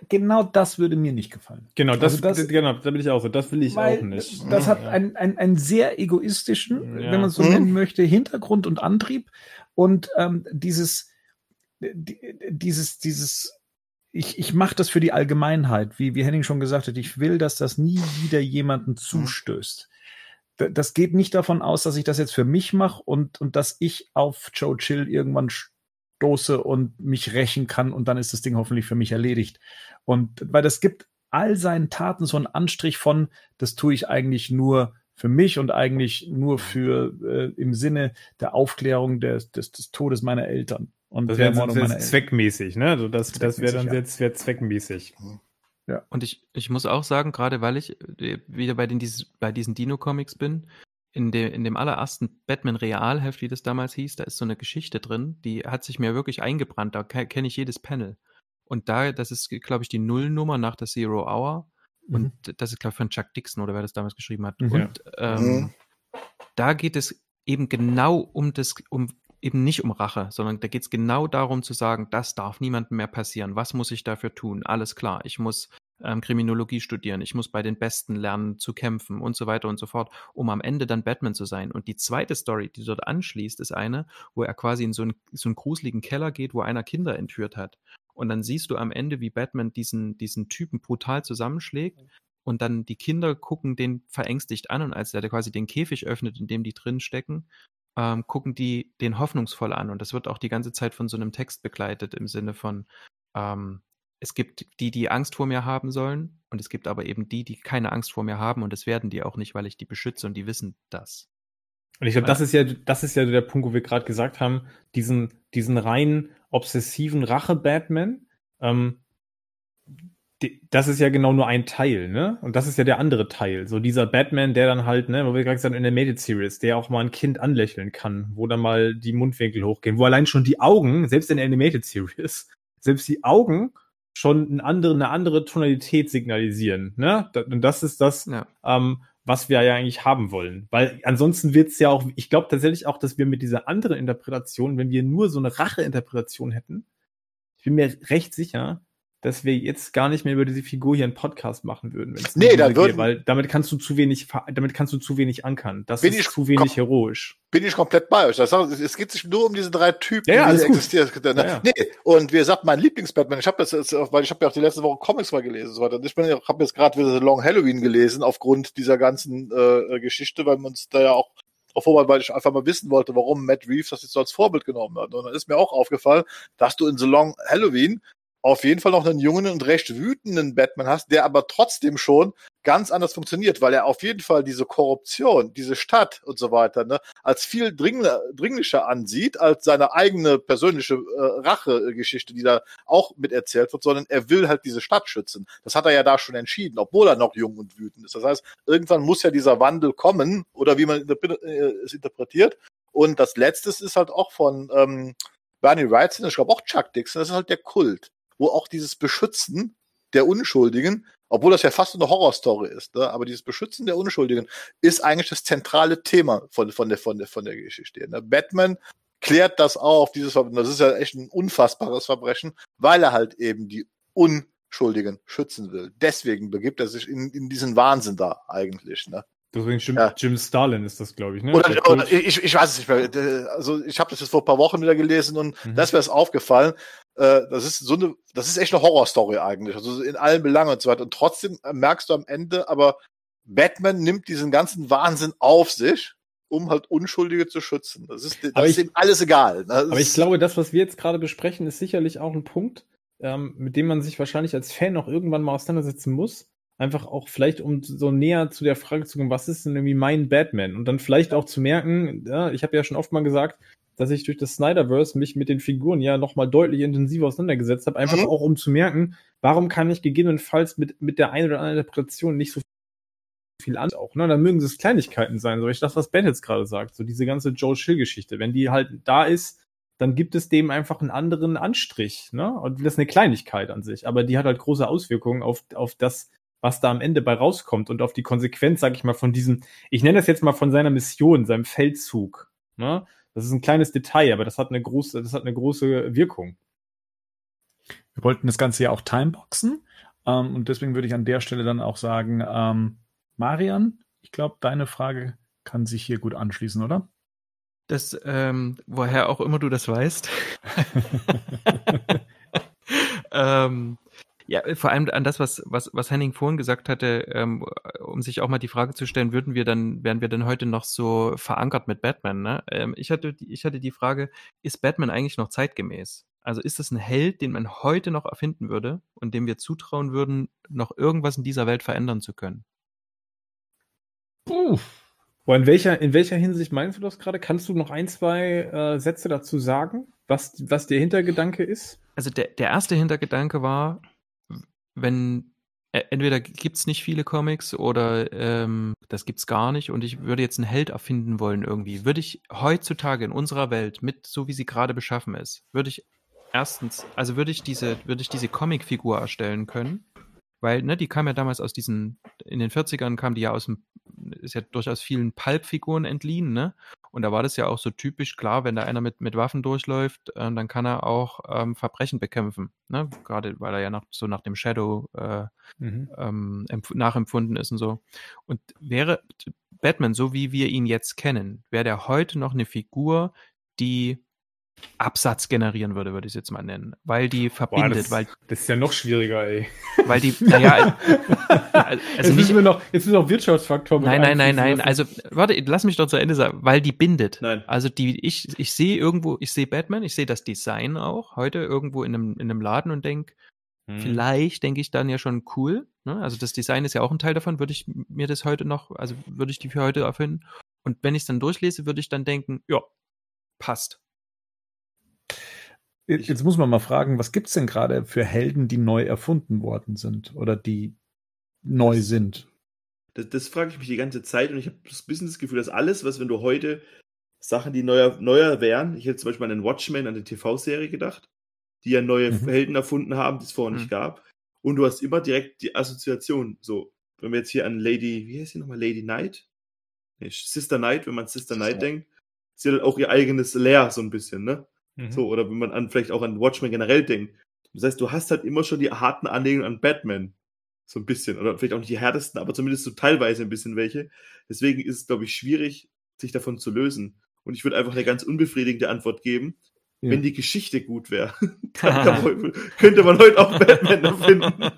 genau das würde mir nicht gefallen. Genau, das, also das genau, da bin ich auch so. Das will ich auch nicht. Das hat ja. einen, einen, einen sehr egoistischen, ja. wenn man es so mhm. nennen möchte, Hintergrund und Antrieb. Und ähm, dieses, dieses, dieses, ich, ich mache das für die Allgemeinheit, wie, wie Henning schon gesagt hat, ich will, dass das nie wieder jemanden mhm. zustößt. Das geht nicht davon aus, dass ich das jetzt für mich mache und, und dass ich auf Joe Chill irgendwann stoße und mich rächen kann und dann ist das Ding hoffentlich für mich erledigt. Und weil das gibt all seinen Taten so einen Anstrich von, das tue ich eigentlich nur für mich und eigentlich nur für äh, im Sinne der Aufklärung des, des, des Todes meiner Eltern. Und das wäre jetzt zweckmäßig, ne? Also das, das wäre dann ja. jetzt wär zweckmäßig. Ja. Und ich, ich muss auch sagen, gerade weil ich äh, wieder bei, den, dieses, bei diesen Dino-Comics bin, in, de, in dem allerersten Batman Realheft, wie das damals hieß, da ist so eine Geschichte drin, die hat sich mir wirklich eingebrannt. Da kenne ich jedes Panel. Und da, das ist, glaube ich, die Nullnummer nach der Zero Hour. Und mhm. das ist, glaube ich, von Chuck Dixon oder wer das damals geschrieben hat. Mhm. Und ähm, mhm. da geht es eben genau um das, um eben nicht um Rache, sondern da geht es genau darum zu sagen, das darf niemandem mehr passieren. Was muss ich dafür tun? Alles klar, ich muss ähm, Kriminologie studieren, ich muss bei den Besten lernen zu kämpfen und so weiter und so fort, um am Ende dann Batman zu sein. Und die zweite Story, die dort anschließt, ist eine, wo er quasi in so einen, so einen gruseligen Keller geht, wo einer Kinder entführt hat. Und dann siehst du am Ende, wie Batman diesen, diesen Typen brutal zusammenschlägt. Und dann die Kinder gucken den verängstigt an und als er quasi den Käfig öffnet, in dem die drin stecken, ähm, gucken die den hoffnungsvoll an. Und das wird auch die ganze Zeit von so einem Text begleitet im Sinne von, ähm, es gibt die, die Angst vor mir haben sollen und es gibt aber eben die, die keine Angst vor mir haben und das werden die auch nicht, weil ich die beschütze und die wissen das. Und ich glaube, das ist ja, das ist ja der Punkt, wo wir gerade gesagt haben, diesen, diesen rein obsessiven Rache-Batman, ähm, das ist ja genau nur ein Teil, ne? Und das ist ja der andere Teil. So dieser Batman, der dann halt, ne, wo wir gerade gesagt haben, in der Animated Series, der auch mal ein Kind anlächeln kann, wo dann mal die Mundwinkel hochgehen, wo allein schon die Augen, selbst in der Animated Series, selbst die Augen schon eine andere, eine andere Tonalität signalisieren. Ne? Und das ist das, ja. ähm, was wir ja eigentlich haben wollen. Weil ansonsten wird es ja auch, ich glaube tatsächlich auch, dass wir mit dieser anderen Interpretation, wenn wir nur so eine Rache-Interpretation hätten, ich bin mir recht sicher, dass wir jetzt gar nicht mehr über diese Figur hier einen Podcast machen würden, wenn es nee, dann würden, weil damit kannst du zu wenig, damit kannst du zu wenig ankern. Das ist ich, zu wenig heroisch. Bin ich komplett bei euch. Das es geht sich nur um diese drei Typen, ja, ja, die existieren. Ja, ja. Nee, und wie gesagt, mein Lieblings-Batman, ich habe das weil ich habe ja auch die letzte Woche Comics mal gelesen und so weiter. Ich bin, habe jetzt gerade wieder Long Halloween gelesen aufgrund dieser ganzen äh, Geschichte, weil wir uns da ja auch Obwohl, weil ich einfach mal wissen wollte, warum Matt Reeves das jetzt so als Vorbild genommen hat. Und dann ist mir auch aufgefallen, dass du in The Long Halloween auf jeden Fall noch einen jungen und recht wütenden Batman hast, der aber trotzdem schon ganz anders funktioniert, weil er auf jeden Fall diese Korruption, diese Stadt und so weiter, ne, als viel dringlicher ansieht als seine eigene persönliche äh, Rachegeschichte, die da auch mit erzählt wird, sondern er will halt diese Stadt schützen. Das hat er ja da schon entschieden, obwohl er noch jung und wütend ist. Das heißt, irgendwann muss ja dieser Wandel kommen oder wie man äh, es interpretiert. Und das Letzte ist halt auch von ähm, Bernie Wrightson, ich glaube auch Chuck Dixon, das ist halt der Kult wo auch dieses Beschützen der Unschuldigen, obwohl das ja fast eine Horrorstory ist, ne? aber dieses Beschützen der Unschuldigen ist eigentlich das zentrale Thema von, von, der, von, der, von der Geschichte. Ne? Batman klärt das auf, dieses Verbrechen. Das ist ja echt ein unfassbares Verbrechen, weil er halt eben die Unschuldigen schützen will. Deswegen begibt er sich in, in diesen Wahnsinn da eigentlich. Ne? Deswegen Jim, ja. Jim Stalin ist das, glaube ich. Ne? Oder, oder ich, ich weiß es nicht mehr. Also ich habe das jetzt vor ein paar Wochen wieder gelesen und mhm. das wäre es aufgefallen. Äh, das ist so eine, das ist echt eine Horrorstory eigentlich. Also in allen Belangen und so weiter. Und trotzdem merkst du am Ende, aber Batman nimmt diesen ganzen Wahnsinn auf sich, um halt Unschuldige zu schützen. Das ist, das aber ist ich, ihm alles egal. Ne? aber ich glaube, das, was wir jetzt gerade besprechen, ist sicherlich auch ein Punkt, ähm, mit dem man sich wahrscheinlich als Fan noch irgendwann mal auseinandersetzen muss einfach auch vielleicht, um so näher zu der Frage zu kommen, was ist denn irgendwie mein Batman? Und dann vielleicht auch zu merken, ja, ich habe ja schon oft mal gesagt, dass ich durch das Snyderverse mich mit den Figuren ja nochmal deutlich intensiver auseinandergesetzt habe, einfach mhm. auch um zu merken, warum kann ich gegebenenfalls mit, mit der einen oder anderen Interpretation nicht so viel an auch, ne? Dann mögen es Kleinigkeiten sein, so ich das, was Ben jetzt gerade sagt, so diese ganze Joe Chill-Geschichte. Wenn die halt da ist, dann gibt es dem einfach einen anderen Anstrich, ne? Und das ist eine Kleinigkeit an sich, aber die hat halt große Auswirkungen auf, auf das, was da am Ende bei rauskommt und auf die Konsequenz, sag ich mal, von diesem, ich nenne das jetzt mal von seiner Mission, seinem Feldzug. Ne? Das ist ein kleines Detail, aber das hat eine große, das hat eine große Wirkung. Wir wollten das Ganze ja auch timeboxen. Ähm, und deswegen würde ich an der Stelle dann auch sagen, ähm, Marian, ich glaube, deine Frage kann sich hier gut anschließen, oder? Das, ähm, woher auch immer du das weißt. ähm, ja, vor allem an das, was, was, was Henning vorhin gesagt hatte, ähm, um sich auch mal die Frage zu stellen, würden wir dann, wären wir denn heute noch so verankert mit Batman? Ne? Ähm, ich, hatte, ich hatte die Frage, ist Batman eigentlich noch zeitgemäß? Also ist das ein Held, den man heute noch erfinden würde und dem wir zutrauen würden, noch irgendwas in dieser Welt verändern zu können? Puh. Boah, in welcher, in welcher Hinsicht meinst du das gerade? Kannst du noch ein, zwei äh, Sätze dazu sagen, was, was der Hintergedanke ist? Also der, der erste Hintergedanke war, wenn äh, entweder gibt es nicht viele Comics oder ähm, das gibt's gar nicht und ich würde jetzt einen Held erfinden wollen irgendwie, würde ich heutzutage in unserer Welt mit so wie sie gerade beschaffen ist, würde ich erstens, also würde ich diese, würde ich diese Comicfigur erstellen können, weil ne, die kam ja damals aus diesen, in den 40ern kam die ja aus dem, ist ja durchaus vielen Pulp-Figuren entliehen, ne? Und da war das ja auch so typisch klar, wenn da einer mit, mit Waffen durchläuft, äh, dann kann er auch ähm, Verbrechen bekämpfen. Ne? Gerade weil er ja nach, so nach dem Shadow äh, mhm. ähm, nachempfunden ist und so. Und wäre Batman, so wie wir ihn jetzt kennen, wäre der heute noch eine Figur, die Absatz generieren würde, würde ich es jetzt mal nennen. Weil die verbindet, Boah, das, weil. Das ist ja noch schwieriger, ey. Weil die, naja, also jetzt nicht, müssen wir noch, jetzt müssen wir noch Wirtschaftsfaktor Nein, nein, nein, nein. Also, warte, lass mich doch zu Ende sagen, weil die bindet. Nein. Also die, ich, ich sehe irgendwo, ich sehe Batman, ich sehe das Design auch heute irgendwo in einem, in einem Laden und denke, hm. vielleicht denke ich dann ja schon cool. Ne? Also das Design ist ja auch ein Teil davon, würde ich mir das heute noch, also würde ich die für heute erfinden. Und wenn ich es dann durchlese, würde ich dann denken, ja, passt. Jetzt muss man mal fragen, was gibt's denn gerade für Helden, die neu erfunden worden sind oder die neu sind? Das, das frage ich mich die ganze Zeit und ich habe ein bisschen das Gefühl, dass alles, was wenn du heute Sachen, die neuer, neuer wären, ich hätte zum Beispiel an den Watchmen, an die TV-Serie gedacht, die ja neue mhm. Helden erfunden haben, die es vorher mhm. nicht gab. Und du hast immer direkt die Assoziation. So, wenn wir jetzt hier an Lady, wie heißt sie nochmal, Lady Knight? Nee, Sister Knight, wenn man Sister Knight denkt, sie hat auch ihr eigenes Lair so ein bisschen, ne? Mhm. So, oder wenn man an, vielleicht auch an Watchmen generell denkt. Das heißt, du hast halt immer schon die harten Anlegungen an Batman. So ein bisschen. Oder vielleicht auch nicht die härtesten, aber zumindest so teilweise ein bisschen welche. Deswegen ist es, glaube ich, schwierig, sich davon zu lösen. Und ich würde einfach eine ganz unbefriedigende Antwort geben. Ja. Wenn die Geschichte gut wäre, könnte man heute auch Batman erfinden.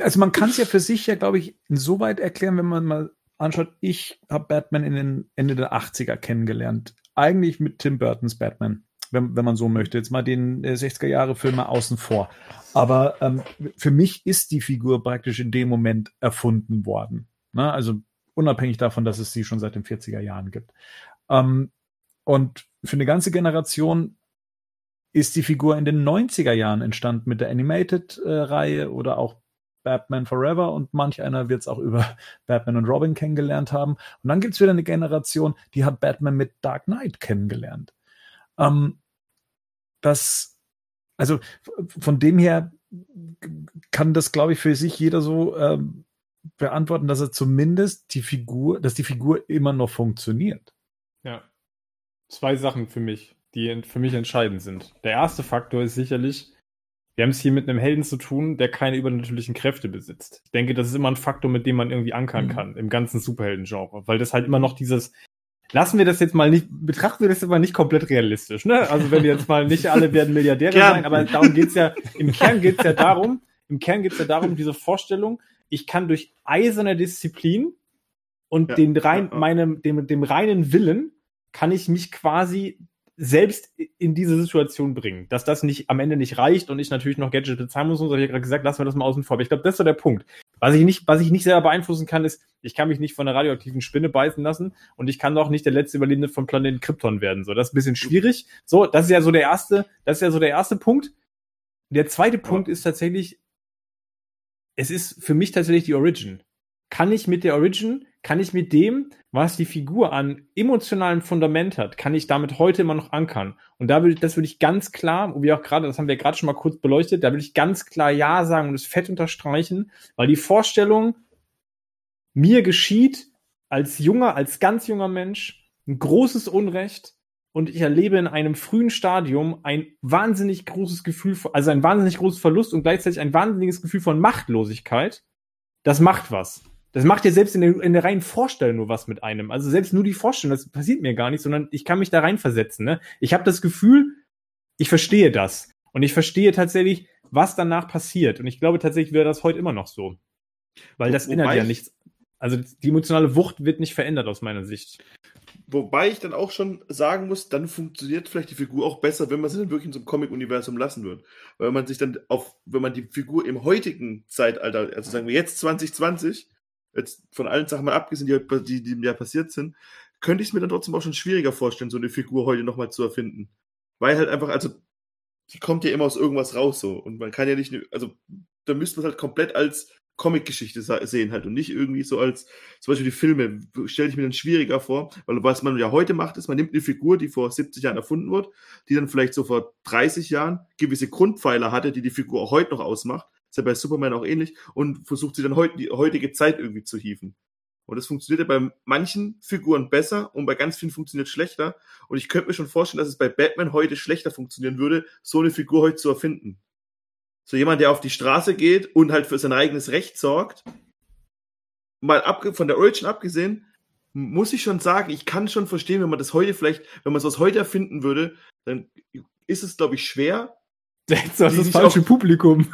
Also man kann es ja für sich ja, glaube ich, insoweit erklären, wenn man mal anschaut, ich habe Batman in den Ende der 80er kennengelernt. Eigentlich mit Tim Burtons Batman, wenn, wenn man so möchte. Jetzt mal den 60er Jahre Filme außen vor. Aber ähm, für mich ist die Figur praktisch in dem Moment erfunden worden. Ne? Also unabhängig davon, dass es sie schon seit den 40er Jahren gibt. Ähm, und für eine ganze Generation ist die Figur in den 90er Jahren entstanden mit der Animated-Reihe äh, oder auch Batman Forever und manch einer wird es auch über Batman und Robin kennengelernt haben. Und dann gibt es wieder eine Generation, die hat Batman mit Dark Knight kennengelernt. Ähm, das, also von dem her kann das, glaube ich, für sich jeder so ähm, beantworten, dass er zumindest die Figur, dass die Figur immer noch funktioniert. Ja. Zwei Sachen für mich, die für mich entscheidend sind. Der erste Faktor ist sicherlich, wir haben es hier mit einem Helden zu tun, der keine übernatürlichen Kräfte besitzt. Ich denke, das ist immer ein Faktor, mit dem man irgendwie ankern mhm. kann im ganzen Superhelden-Genre, weil das halt immer noch dieses Lassen wir das jetzt mal nicht, betrachten wir das aber nicht komplett realistisch, ne? Also wenn jetzt mal nicht alle werden Milliardäre sein, aber darum geht's ja, im Kern geht's ja darum, im Kern geht's ja darum, diese Vorstellung, ich kann durch eiserne Disziplin und ja, den rein, ja. meinem, dem, dem reinen Willen kann ich mich quasi selbst in diese Situation bringen, dass das nicht am Ende nicht reicht und ich natürlich noch Gadget bezahlen muss und so, ich habe gerade gesagt, lassen wir das mal außen vor. Aber ich glaube, das ist so der Punkt. Was ich nicht, was ich nicht selber beeinflussen kann, ist, ich kann mich nicht von einer radioaktiven Spinne beißen lassen und ich kann auch nicht der letzte Überlebende vom Planeten Krypton werden. So, das ist ein bisschen schwierig. So, das ist ja so der erste, das ist ja so der erste Punkt. Der zweite Punkt ist tatsächlich, es ist für mich tatsächlich die Origin. Kann ich mit der Origin kann ich mit dem, was die Figur an emotionalem Fundament hat, kann ich damit heute immer noch ankern. Und da würde, das würde ich ganz klar, wie auch gerade, das haben wir gerade schon mal kurz beleuchtet, da würde ich ganz klar Ja sagen und es fett unterstreichen, weil die Vorstellung mir geschieht als junger, als ganz junger Mensch ein großes Unrecht und ich erlebe in einem frühen Stadium ein wahnsinnig großes Gefühl, also ein wahnsinnig großes Verlust und gleichzeitig ein wahnsinniges Gefühl von Machtlosigkeit. Das macht was. Das macht ja selbst in der, in der reinen Vorstellung nur was mit einem. Also selbst nur die Vorstellung, das passiert mir gar nicht, sondern ich kann mich da reinversetzen. Ne? Ich habe das Gefühl, ich verstehe das. Und ich verstehe tatsächlich, was danach passiert. Und ich glaube tatsächlich wäre das heute immer noch so. Weil das ändert ja nichts. Also die emotionale Wucht wird nicht verändert aus meiner Sicht. Wobei ich dann auch schon sagen muss, dann funktioniert vielleicht die Figur auch besser, wenn man sie dann wirklich in so einem Comic-Universum lassen wird. Weil man sich dann auf, wenn man die Figur im heutigen Zeitalter, also sagen wir jetzt 2020, jetzt von allen Sachen mal abgesehen, die, die, die Jahr passiert sind, könnte ich es mir dann trotzdem auch schon schwieriger vorstellen, so eine Figur heute nochmal zu erfinden. Weil halt einfach, also, die kommt ja immer aus irgendwas raus so. Und man kann ja nicht, also, da müsste man halt komplett als Comic-Geschichte sehen halt und nicht irgendwie so als, zum Beispiel die Filme, stelle ich mir dann schwieriger vor, weil was man ja heute macht, ist, man nimmt eine Figur, die vor 70 Jahren erfunden wird, die dann vielleicht so vor 30 Jahren gewisse Grundpfeiler hatte, die die Figur auch heute noch ausmacht ist ja bei Superman auch ähnlich und versucht sie dann heute, die heutige Zeit irgendwie zu hieven. Und das funktioniert ja bei manchen Figuren besser und bei ganz vielen funktioniert schlechter. Und ich könnte mir schon vorstellen, dass es bei Batman heute schlechter funktionieren würde, so eine Figur heute zu erfinden. So jemand, der auf die Straße geht und halt für sein eigenes Recht sorgt. Mal ab, von der Origin abgesehen, muss ich schon sagen, ich kann schon verstehen, wenn man das heute vielleicht, wenn man es heute erfinden würde, dann ist es, glaube ich, schwer. Das ist das falsche Publikum.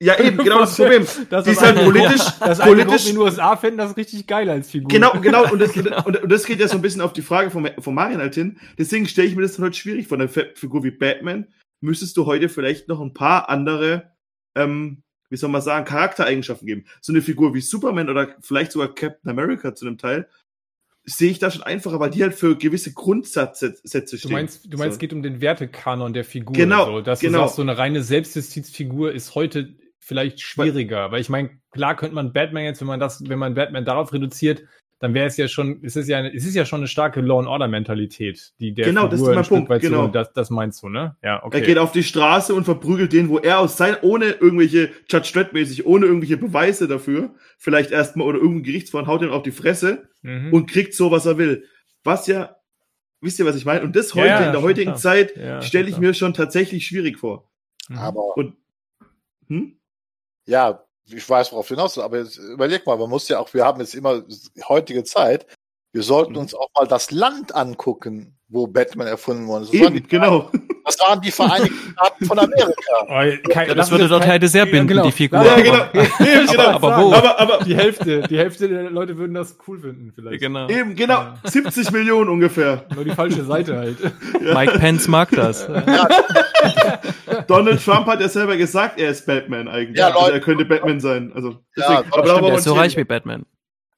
Ja, eben, genau das Problem. Das die ist halt politisch, das politisch in den USA finden das richtig geil als Figur. Genau, genau. Und das, genau. Und, das geht ja so ein bisschen auf die Frage von, von Marian halt hin. Deswegen stelle ich mir das halt schwierig. Von einer Figur wie Batman müsstest du heute vielleicht noch ein paar andere, ähm, wie soll man sagen, Charaktereigenschaften geben. So eine Figur wie Superman oder vielleicht sogar Captain America zu einem Teil sehe ich da schon einfacher, weil die halt für gewisse Grundsätze stehen. Du meinst, du meinst, so. es geht um den Wertekanon der Figur. Genau. So, dass genau. du sagst, so eine reine Selbstjustizfigur ist heute vielleicht schwieriger, weil ich meine, klar könnte man Batman jetzt, wenn man das, wenn man Batman darauf reduziert, dann wäre es ja schon, es ist ja, es ist ja schon eine starke Law and Order Mentalität, die der genau, Figur das ist mein Punkt, genau. So, das, das meinst du, ne? Ja, okay. Er geht auf die Straße und verprügelt den, wo er aus sein, ohne irgendwelche Judge Dredd mäßig, ohne irgendwelche Beweise dafür, vielleicht erstmal oder irgendein Gerichtsverfahren haut ihn auf die Fresse mhm. und kriegt so, was er will. Was ja, wisst ihr, was ich meine? Und das heute, ja, in der heutigen klar. Zeit, ja, stelle ich klar. mir schon tatsächlich schwierig vor. Aber, und, hm? Ja, ich weiß, worauf du hinaus aber jetzt, überleg mal, man muss ja auch, wir haben jetzt immer heutige Zeit, wir sollten mhm. uns auch mal das Land angucken, wo Batman erfunden worden ist. Eben, genau. Das waren die Vereinigten Staaten von Amerika. Oh, kein, Ja, das würde dort heute sehr binden, genau. die Figur. Ja, genau. Eben, genau. aber wo? Aber, aber Die Hälfte, die Hälfte der Leute würden das cool finden, vielleicht. Genau. eben, genau. 70 Millionen ungefähr. Nur die falsche Seite halt. Mike Pence mag das. Donald Trump hat ja selber gesagt, er ist Batman eigentlich. Ja, also Leute. er könnte Batman sein. Also, Ja, deswegen, aber Der wir ist so reich wie Batman.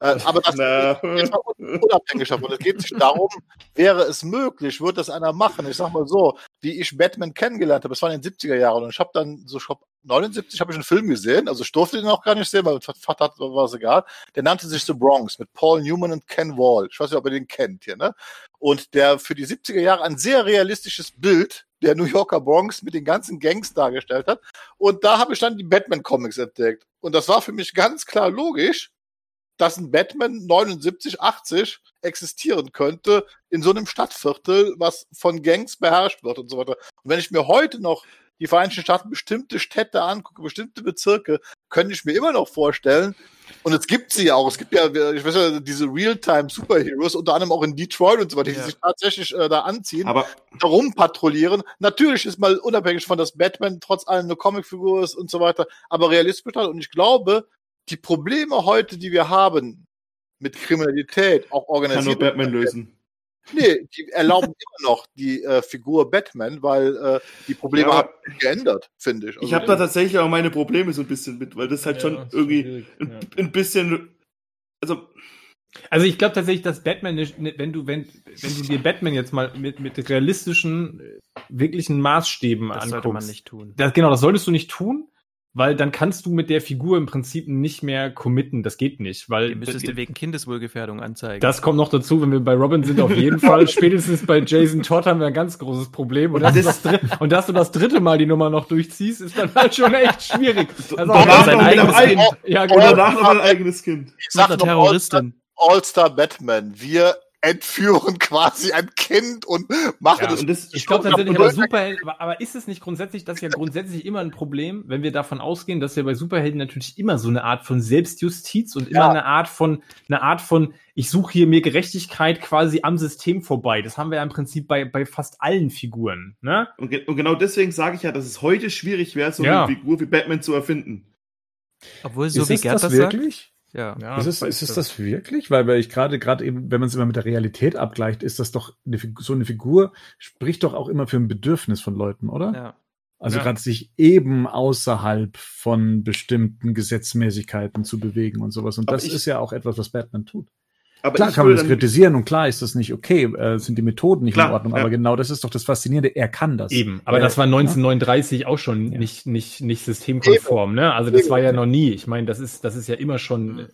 Äh, aber das ist unabhängig davon. Es geht sich darum, wäre es möglich, würde das einer machen. Ich sag mal so, wie ich Batman kennengelernt habe, das war in den 70er Jahren und ich habe dann so, ich glaub, 79 habe ich einen Film gesehen, also ich durfte den auch gar nicht sehen, weil Vater hat, war es egal. Der nannte sich The Bronx mit Paul Newman und Ken Wall. Ich weiß nicht, ob ihr den kennt hier, ne? Und der für die 70er Jahre ein sehr realistisches Bild der New Yorker Bronx mit den ganzen Gangs dargestellt hat. Und da habe ich dann die Batman-Comics entdeckt. Und das war für mich ganz klar logisch, dass ein Batman 79, 80 existieren könnte in so einem Stadtviertel, was von Gangs beherrscht wird und so weiter. Und wenn ich mir heute noch die Vereinigten Staaten bestimmte Städte angucke, bestimmte Bezirke, könnte ich mir immer noch vorstellen, und es gibt sie ja auch, es gibt ja, ich weiß ja, diese Realtime-Superheroes, unter anderem auch in Detroit und so weiter, die Ja. sich tatsächlich äh, da anziehen Aber herumpatrouillieren. Natürlich ist mal unabhängig von, dass Batman trotz allem eine Comicfigur ist und so weiter, aber realistisch betrachtet. Und ich glaube, die Probleme heute, die wir haben mit Kriminalität, auch kann nur organisiert, Batman lösen. nee, die erlauben immer noch die äh, Figur Batman, weil äh, die Probleme Ja, haben geändert, finde ich. ich Also, habe da tatsächlich auch meine Probleme so ein bisschen mit, weil das halt Ja, schon ist irgendwie ein, ja. ein bisschen, also Also ich glaube tatsächlich, dass Batman, nicht- wenn du, wenn, wenn du dir Batman jetzt mal mit, mit realistischen, äh, wirklichen Maßstäben Das anguckst. sollte man nicht tun. Das, genau, das solltest du nicht tun, weil dann kannst du mit der Figur im Prinzip nicht mehr committen. Das geht nicht, weil Die müsstest du wegen Kindeswohlgefährdung anzeigen. das kommt noch dazu, wenn wir bei Robin sind, auf jeden Fall. Spätestens bei Jason Todd haben wir ein ganz großes Problem. Und dass, du das, dri- und dass du das dritte Mal die Nummer noch durchziehst, ist dann halt schon echt schwierig. Also danach sein eigenes einem Kind. eigenen- Ja, genau. danach noch ein eigenes Kind. ich sag noch Terroristin. All-Star Batman. Wir entführen quasi ein Kind und machen Ja, es. und das, Ich glaube tatsächlich, aber Superhelden, aber, aber ist es nicht grundsätzlich, das ist ja grundsätzlich immer ein Problem, wenn wir davon ausgehen, dass ja bei Superhelden natürlich immer so eine Art von Selbstjustiz und immer Ja. eine Art von, eine Art von, ich suche hier mir Gerechtigkeit quasi am System vorbei. Das haben wir ja im Prinzip bei, bei fast allen Figuren, ne? und, ge und genau deswegen sage ich ja, dass es heute schwierig wäre, so Ja. eine Figur wie Batman zu erfinden. Obwohl, so ist wie es Gerd das das wirklich? sagt. Ja. Ja, ist es, ist es das wirklich? Weil, weil ich gerade, gerade eben, wenn man es immer mit der Realität abgleicht, ist das doch eine, so eine Figur spricht doch auch immer für ein Bedürfnis von Leuten, oder? ja. Also Ja. gerade sich eben außerhalb von bestimmten Gesetzmäßigkeiten zu bewegen und sowas. Und Aber das ich- ist ja auch etwas, was Batman tut. Aber Klar ich kann man das kritisieren und klar ist das nicht okay, äh, sind die Methoden nicht in Klar, Ordnung, ja. aber genau das ist doch das Faszinierende, er kann das. Eben, aber Äh, das war 1939 auch schon Ja. nicht, nicht, nicht systemkonform, ne? Also das war ja noch nie. Ich meine, das ist, das ist ja immer schon,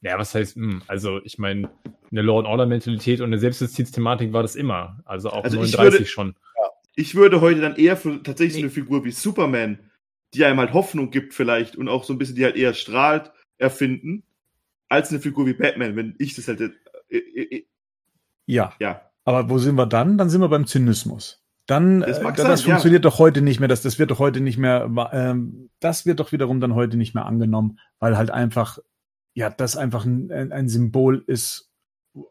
ja, was heißt, mh, also ich meine, eine Law and Order Mentalität und eine Selbstjustizthematik war das immer. Also auch Also ich 39 würde- schon. Ich würde heute dann eher für tatsächlich Nee. eine Figur wie Superman, die einem halt Hoffnung gibt vielleicht und auch so ein bisschen, die halt eher strahlt, erfinden, als eine Figur wie Batman, wenn ich das halt, äh, äh, äh, Ja, ja. aber wo sind wir dann? Dann sind wir beim Zynismus. Dann, Das äh, das sein, ja. funktioniert doch heute nicht mehr, das, das wird doch heute nicht mehr, ähm, das wird doch wiederum dann heute nicht mehr angenommen, weil halt einfach, ja, das einfach ein, ein ein Symbol ist,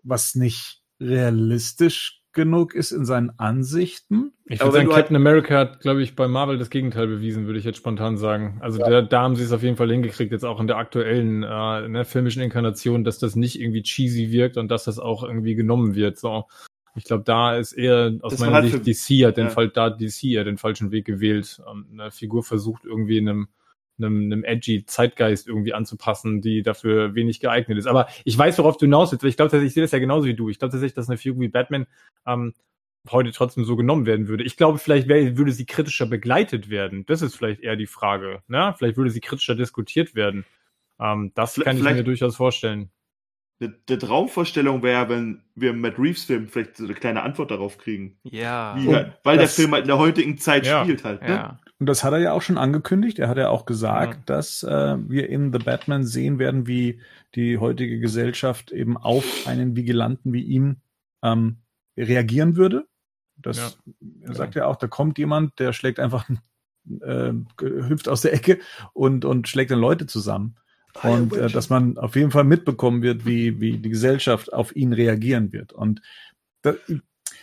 was nicht realistisch genug ist in seinen Ansichten. Ich würde sagen, du halt- Captain America hat, glaube ich, bei Marvel das Gegenteil bewiesen, würde ich jetzt spontan sagen. Also da, da haben sie es auf jeden Fall hingekriegt, jetzt auch in der aktuellen äh, ne, filmischen Inkarnation, dass das nicht irgendwie cheesy wirkt und dass das auch irgendwie genommen wird. So, ich glaube, da ist eher aus Das meiner halt Sicht DC hat den ja. Fall, da hat DC ja den falschen Weg gewählt und eine Figur versucht irgendwie einem einem, einem edgy Zeitgeist irgendwie anzupassen, die dafür wenig geeignet ist. Aber ich weiß, worauf du hinaus willst, weil ich glaube tatsächlich, ich sehe das ja genauso wie du. Ich glaube tatsächlich, dass eine Figur wie Batman ähm, heute trotzdem so genommen werden würde. Ich glaube, vielleicht wär, würde sie kritischer begleitet werden. Das ist vielleicht eher die Frage. Ne? Vielleicht würde sie kritischer diskutiert werden. Ähm, das Vielleicht- kann ich mir durchaus vorstellen. Eine, eine Traumvorstellung wäre, wenn wir im Matt Reeves Film vielleicht so eine kleine Antwort darauf kriegen. Ja. Wie weil der das- Film halt in der heutigen Zeit Ja. spielt halt. Ne? ja. Und das hat er ja auch schon angekündigt. Er hat ja auch gesagt, Ja. dass äh, wir in The Batman sehen werden, wie die heutige Gesellschaft eben auf einen Vigilanten wie ihn ähm, reagieren würde. Das er sagt ja auch, da kommt jemand, der schlägt einfach, äh, hüpft aus der Ecke und, und schlägt dann Leute zusammen. Und äh, dass man auf jeden Fall mitbekommen wird, wie, wie die Gesellschaft auf ihn reagieren wird. Und da,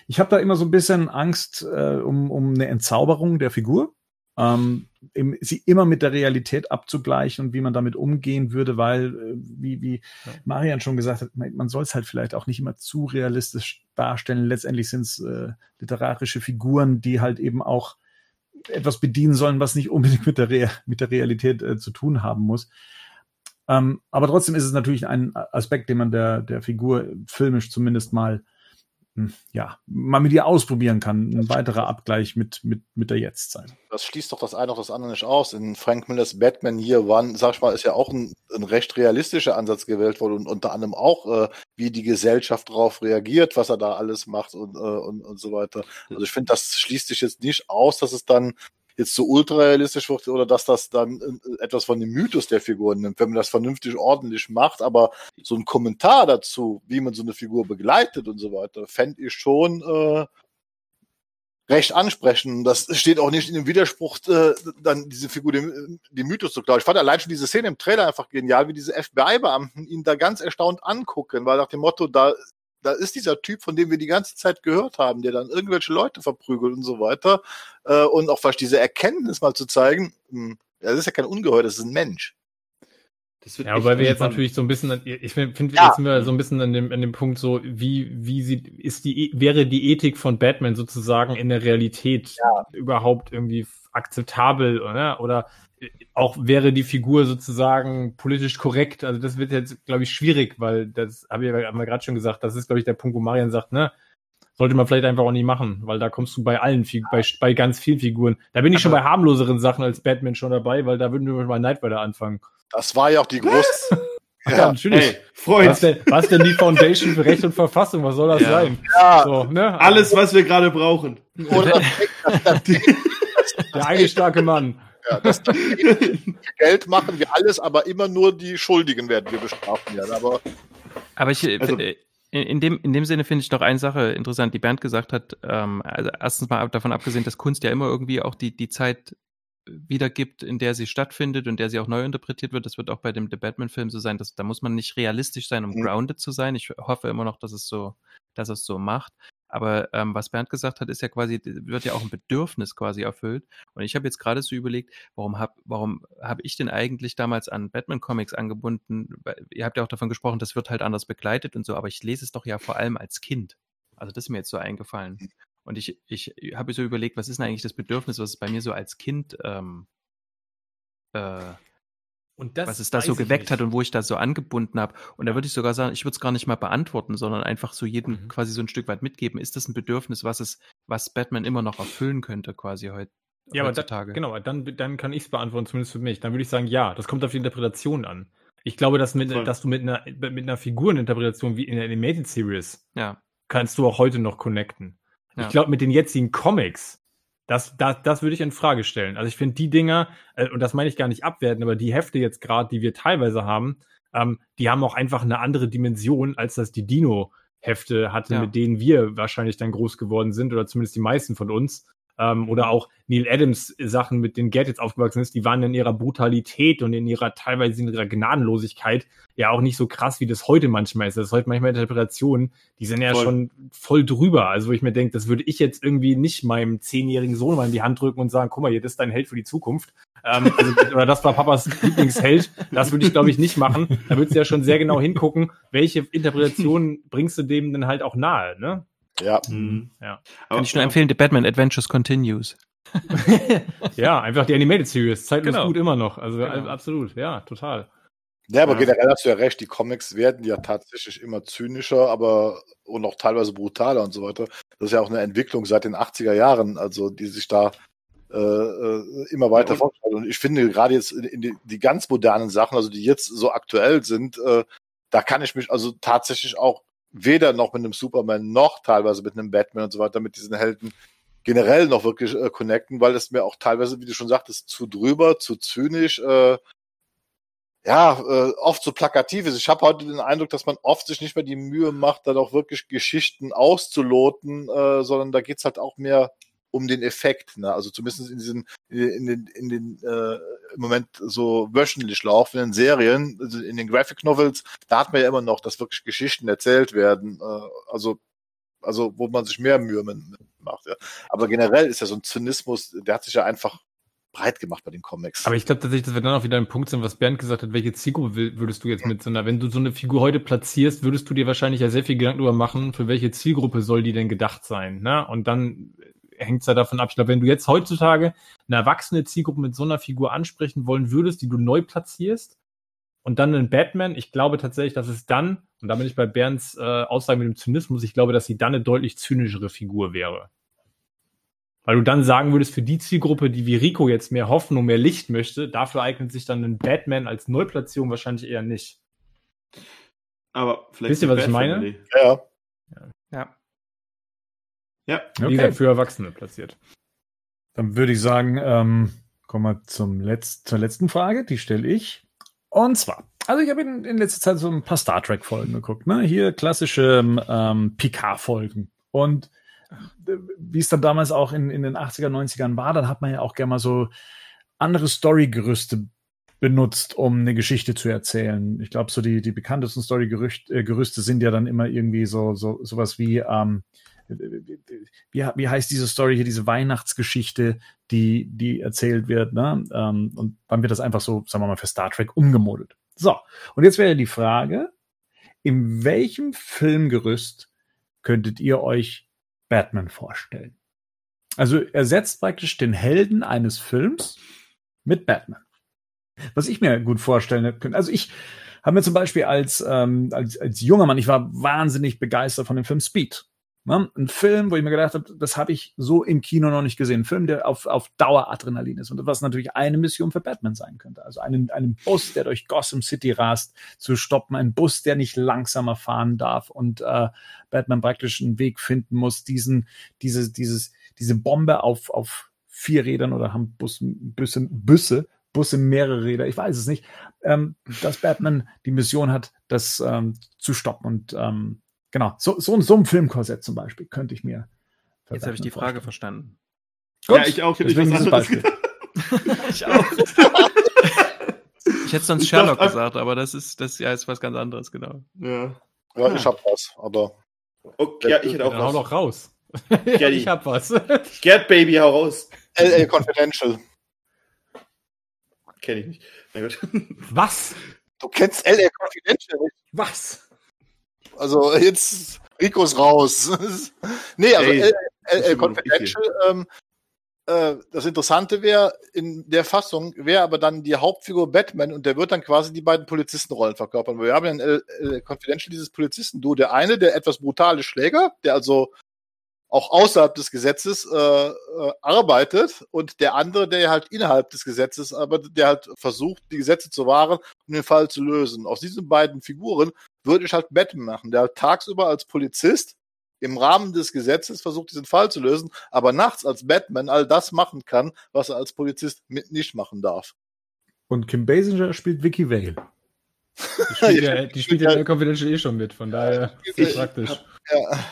ich habe da immer so ein bisschen Angst äh, um, um eine Entzauberung der Figur. Ähm, im, sie immer mit der Realität abzugleichen und wie man damit umgehen würde, weil, äh, wie, wie ja. Marian schon gesagt hat, man, man soll es halt vielleicht auch nicht immer zu realistisch darstellen. Letztendlich sind es äh, literarische Figuren, die halt eben auch etwas bedienen sollen, was nicht unbedingt mit der, Re mit der Realität äh, zu tun haben muss. Ähm, aber trotzdem ist es natürlich ein Aspekt, den man der, der Figur filmisch zumindest mal hm, ja, mal mit ihr ausprobieren kann. Ein weiterer Abgleich mit, mit, mit der Jetztzeit. Das schließt doch das eine auch das andere nicht aus. In Frank Millers Batman Year One, sag ich mal, ist ja auch ein, ein recht realistischer Ansatz gewählt worden und unter anderem auch, äh, wie die Gesellschaft darauf reagiert, was er da alles macht und, äh, und, und so weiter. Also ich finde, das schließt sich jetzt nicht aus, dass es dann jetzt so ultrarealistisch wird oder dass das dann äh, etwas von dem Mythos der Figuren nimmt, wenn man das vernünftig ordentlich macht. Aber so ein Kommentar dazu, wie man so eine Figur begleitet und so weiter, fände ich schon äh, recht ansprechend. Das steht auch nicht in dem Widerspruch, äh, dann diese Figur dem, dem Mythos zu glauben. Ich fand allein schon diese Szene im Trailer einfach genial, wie diese FBI-Beamten ihn da ganz erstaunt angucken, weil nach dem Motto, da da ist dieser Typ, von dem wir die ganze Zeit gehört haben, der dann irgendwelche Leute verprügelt und so weiter. Äh, und auch fast diese Erkenntnis mal zu zeigen, mh, hm, das ist ja kein Ungeheuer, das ist ein Mensch. Ja, weil wir jetzt natürlich so ein bisschen, ich finde, ja. jetzt sind wir so ein bisschen an dem, an dem Punkt so, wie, wie sieht, ist die, wäre die Ethik von Batman sozusagen in der Realität ja. überhaupt irgendwie akzeptabel, oder? Oder auch wäre die Figur sozusagen politisch korrekt. Also das wird jetzt, glaube ich, schwierig, weil das habe ich ja gerade schon gesagt, das ist, glaube ich, der Punkt, wo Marian sagt, ne, sollte man vielleicht einfach auch nicht machen, weil da kommst du bei allen, bei, bei ganz vielen Figuren. Da bin ich schon bei harmloseren Sachen als Batman schon dabei, weil da würden wir mal Night Rider anfangen. Das war ja auch die große. ja, ja, natürlich. Hey, Freund. Was denn, was denn die Foundation für Recht und Verfassung? Was soll das ja. sein? Ja. So, ne? Alles, was wir gerade brauchen. Oder der eine starke Mann. Ja, das Geld machen wir alles, aber immer nur die Schuldigen werden wir bestrafen werden. Aber, aber ich, also, in, in, dem, in dem Sinne finde ich noch eine Sache interessant, die Bernd gesagt hat. Ähm, also erstens mal davon abgesehen, dass Kunst ja immer irgendwie auch die, die Zeit wiedergibt, in der sie stattfindet und der sie auch neu interpretiert wird. Das wird auch bei dem The Batman-Film so sein. Dass, da muss man nicht realistisch sein, um mhm. grounded zu sein. Ich hoffe immer noch, dass es so, dass es so macht. Aber ähm, was Bernd gesagt hat, ist ja quasi, wird ja auch ein Bedürfnis quasi erfüllt. Und ich habe jetzt gerade so überlegt, warum habe warum hab ich denn eigentlich damals an Batman-Comics angebunden? Ihr habt ja auch davon gesprochen, das wird halt anders begleitet und so, aber ich lese es doch ja vor allem als Kind. Also das ist mir jetzt so eingefallen. Und ich, ich habe so überlegt, was ist denn eigentlich das Bedürfnis, was es bei mir so als Kind ähm, äh, was es da so geweckt nicht. hat und wo ich da so angebunden habe. Und da würde ich sogar sagen, ich würde es gar nicht mal beantworten, sondern einfach so jedem mhm. quasi so ein Stück weit mitgeben. Ist das ein Bedürfnis, was es, was Batman immer noch erfüllen könnte, quasi heute? Ja, aber da, genau, dann, dann kann ich es beantworten, zumindest für mich. Dann würde ich sagen, ja, das kommt auf die Interpretation an. Ich glaube, dass, mit, dass du mit einer, mit einer Figureninterpretation wie in der Animated Series ja. kannst du auch heute noch connecten. Ja. Ich glaube, mit den jetzigen Comics das, das, das würde ich in Frage stellen. Also ich finde die Dinger, äh, und das meine ich gar nicht abwerten, aber die Hefte jetzt gerade, die wir teilweise haben, ähm, die haben auch einfach eine andere Dimension, als das die Dino-Hefte hatte, ja. mit denen wir wahrscheinlich dann groß geworden sind, oder zumindest die meisten von uns ähm, oder auch Neil Adams Sachen, mit denen Gadgets aufgewachsen ist, die waren in ihrer Brutalität und in ihrer teilweise in ihrer Gnadenlosigkeit ja auch nicht so krass, wie das heute manchmal ist. Das ist heute manchmal Interpretationen, die sind ja voll. schon voll drüber. Also wo ich mir denke, das würde ich jetzt irgendwie nicht meinem zehnjährigen Sohn mal in die Hand drücken und sagen, guck mal, hier, das ist dein Held für die Zukunft. ähm, also, oder das war Papas Lieblingsheld. Das würde ich, glaube ich, nicht machen. Da würdest du ja schon sehr genau hingucken, welche Interpretation bringst du dem denn halt auch nahe, ne? Ja. Mhm. ja. Kann ich nur empfehlen, The Batman Adventures Continues. ja, einfach die Animated Series. Zeitlos genau. gut immer noch. Also genau. absolut, ja, total. Ja, aber ja. generell hast du ja recht, die Comics werden ja tatsächlich immer zynischer, aber und auch teilweise brutaler und so weiter. Das ist ja auch eine Entwicklung seit den 80er Jahren, also die sich da äh, äh immer weiter ja, fortschreitet. Und ich finde gerade jetzt in, in die, die, ganz modernen Sachen, also die jetzt so aktuell sind, äh, da kann ich mich also tatsächlich auch weder noch mit einem Superman noch teilweise mit einem Batman und so weiter, mit diesen Helden generell noch wirklich äh, connecten, weil es mir auch teilweise, wie du schon sagtest, zu drüber, zu zynisch, äh, ja, äh, oft so plakativ ist. Ich habe heute den Eindruck, dass man oft sich nicht mehr die Mühe macht, dann auch wirklich Geschichten auszuloten, äh, sondern da geht's halt auch mehr um den Effekt. Ne? Also zumindest in diesen, in den, in den äh, im Moment so wöchentlich laufenden Serien, also in den Graphic Novels, da hat man ja immer noch, dass wirklich Geschichten erzählt werden. Äh, also also wo man sich mehr Mühe macht. Ja. Aber generell ist ja so ein Zynismus, der hat sich ja einfach breit gemacht bei den Comics. Aber ich glaube tatsächlich, dass wir dann auch wieder ein Punkt sind, was Bernd gesagt hat, welche Zielgruppe würdest du jetzt mit so einer, wenn du so eine Figur heute platzierst, würdest du dir wahrscheinlich ja sehr viel Gedanken darüber machen, für welche Zielgruppe soll die denn gedacht sein, ne? Und dann hängt es ja davon ab. Ich glaube, wenn du jetzt heutzutage eine erwachsene Zielgruppe mit so einer Figur ansprechen wollen würdest, die du neu platzierst, und dann einen Batman, ich glaube tatsächlich, dass es dann, und da bin ich bei Bernds äh, Aussage mit dem Zynismus, ich glaube, dass sie dann eine deutlich zynischere Figur wäre. Weil du dann sagen würdest, für die Zielgruppe, die wie Rico jetzt mehr Hoffnung, mehr Licht möchte, dafür eignet sich dann ein Batman als Neuplatzierung wahrscheinlich eher nicht. Aber vielleicht Wisst ihr, was ich meine? Family. Ja. Ja, Okay. gesagt, für Erwachsene platziert. Dann würde ich sagen, ähm, kommen wir zum Letz zur letzten Frage, die stelle ich. Und zwar, also ich habe in, in letzter Zeit so ein paar Star Trek-Folgen geguckt, ne? Hier klassische ähm, Picard-Folgen. Und äh, wie es dann damals auch in, in den 80er, 90ern war, dann hat man ja auch gerne mal so andere Story-Gerüste benutzt, um eine Geschichte zu erzählen. Ich glaube, so die, die bekanntesten Story-Gerüste äh, Gerüste sind ja dann immer irgendwie so, so sowas wie, ähm, wie, wie heißt diese Story hier, diese Weihnachtsgeschichte, die, die erzählt wird, ne? Ähm, und dann wird das einfach so, sagen wir mal, für Star Trek umgemodelt. So, und jetzt wäre die Frage, in welchem Filmgerüst könntet ihr euch Batman vorstellen? Also ersetzt praktisch den Helden eines Films mit Batman. Was ich mir gut vorstellen könnte, also ich habe mir zum Beispiel als, ähm, als, als junger Mann, ich war wahnsinnig begeistert von dem Film Speed. Ne? Ein Film, wo ich mir gedacht habe, das habe ich so im Kino noch nicht gesehen. Ein Film, der auf, auf Dauer Adrenalin ist und was natürlich eine Mission für Batman sein könnte. Also einen, einen Bus, der durch Gotham City rast, zu stoppen. Ein Bus, der nicht langsamer fahren darf und äh, Batman praktisch einen Weg finden muss, diesen, diese, dieses, diese Bombe auf, auf vier Rädern oder haben Bus, Busse, Busse, Busse mehrere Räder, ich weiß es nicht, ähm, dass Batman die Mission hat, das ähm, zu stoppen und ähm, Genau, so, so, so ein Filmkorsett zum Beispiel könnte ich mir. Jetzt habe ich die Frage vorstellen. verstanden. Gut, Ja, ich auch. Ich was. Ich auch. Ich hätte sonst Ich Sherlock dachte- gesagt, aber das ist, das ja, ist was ganz anderes, genau. Ja. ja, ich hab was, aber Okay, ja, ich hätte auch Dann hau was. doch raus. Gerdi. ich hab was. Gerd Baby, hau raus. LA Confidential. Kenn ich nicht. Na gut. was? Du kennst LA Confidential nicht? Was? Also jetzt Rico ist raus. nee, also Ey, noch Confidential, ähm, äh, das Interessante wäre, in der Fassung wäre aber dann die Hauptfigur Batman und der wird dann quasi die beiden Polizistenrollen verkörpern. Wir haben ja in L- Confidential dieses Polizisten-Duo. Der eine, der etwas brutale Schläger, der also auch außerhalb des Gesetzes äh, äh, arbeitet und der andere, der halt innerhalb des Gesetzes, aber der halt versucht, die Gesetze zu wahren, um den Fall zu lösen. Aus diesen beiden Figuren würde ich halt Batman machen, der halt tagsüber als Polizist im Rahmen des Gesetzes versucht, diesen Fall zu lösen, aber nachts als Batman all das machen kann, was er als Polizist mit nicht machen darf. Und Kim Basinger spielt Vicky Vale. Die spielt ja, die spielt ja in der Confidential eh schon mit, von daher ist praktisch. Ja.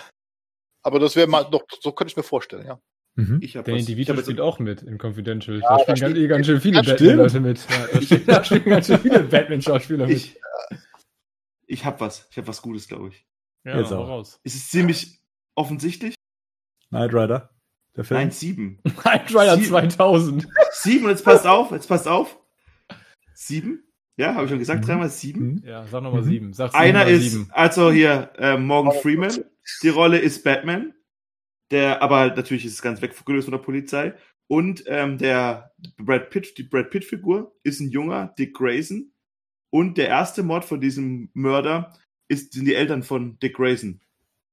Aber das wäre mal, doch, so könnte ich mir vorstellen, ja. Mhm. Ich Danny was. Ich DeVito jetzt- spielt auch mit in Confidential. Ja, da spielen ganz, ganz schön viele Batman-Leute mit. Ja, da, spielen, ganz schön viele Batman-Schauspieler mit. Ich, ich hab was. Ich hab was Gutes, glaube ich. Ja, Jetzt auch. raus. Es ist ziemlich offensichtlich. Knight Rider. Der Film. Nein, sieben. Knight Rider Sie- 2000. Sieben, und jetzt passt auf, jetzt passt auf. Sieben? Ja, habe ich schon gesagt, Mhm. dreimal sieben. Mhm. Ja, sag nochmal Mhm. sieben. Sag Einer ist, sieben. also hier, äh, Morgan Freeman. Die Rolle ist Batman. Der, aber natürlich ist es ganz weggelöst von der Polizei. Und ähm, der Brad Pitt, die Brad Pitt-Figur ist ein junger Dick Grayson. Und der erste Mord von diesem Mörder ist, sind die Eltern von Dick Grayson.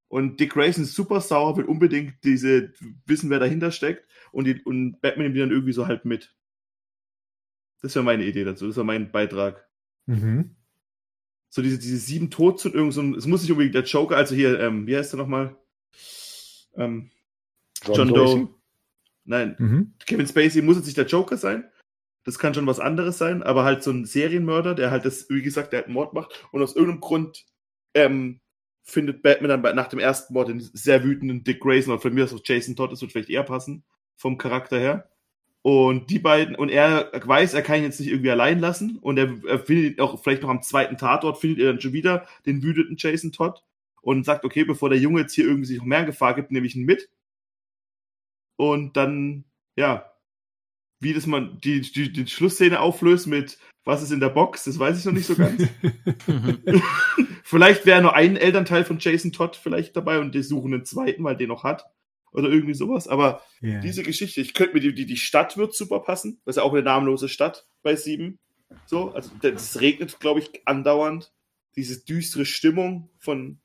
Und Dick Grayson ist super sauer, will unbedingt diese wissen, wer dahinter steckt. Und, die, und Batman nimmt die dann irgendwie so halt mit. Das wäre meine Idee dazu. Das war mein Beitrag Mhm. So diese, diese sieben Todsünden, irgend so ein, es muss nicht unbedingt der Joker, also hier, ähm, wie heißt der nochmal? Ähm, John Doe. Nein, Mhm. Kevin Spacey muss jetzt nicht der Joker sein. Das kann schon was anderes sein, aber halt so ein Serienmörder, der halt das, wie gesagt, der halt einen Mord macht und aus irgendeinem Grund ähm, findet Batman dann bei, nach dem ersten Mord den sehr wütenden Dick Grayson oder von mir aus auch Jason Todd, das wird vielleicht eher passen, vom Charakter her. Und die beiden, und er weiß, er kann ihn jetzt nicht irgendwie allein lassen und er, er findet ihn auch vielleicht noch am zweiten Tatort, findet er dann schon wieder den wütenden Jason Todd und sagt, okay, bevor der Junge jetzt hier irgendwie sich noch mehr in Gefahr gibt, nehme ich ihn mit. Und dann, ja, wie das man die, die, die Schlussszene auflöst mit was ist in der Box, das weiß ich noch nicht so ganz. vielleicht wäre nur ein Elternteil von Jason Todd vielleicht dabei und die suchen einen zweiten, weil den noch hat. Oder irgendwie sowas. Aber Ja. diese Geschichte, ich könnte mir die, die, die Stadt wird super passen. Das ist ja auch eine namenlose Stadt bei sieben. So, also es regnet, glaube ich, andauernd. Diese düstere Stimmung von,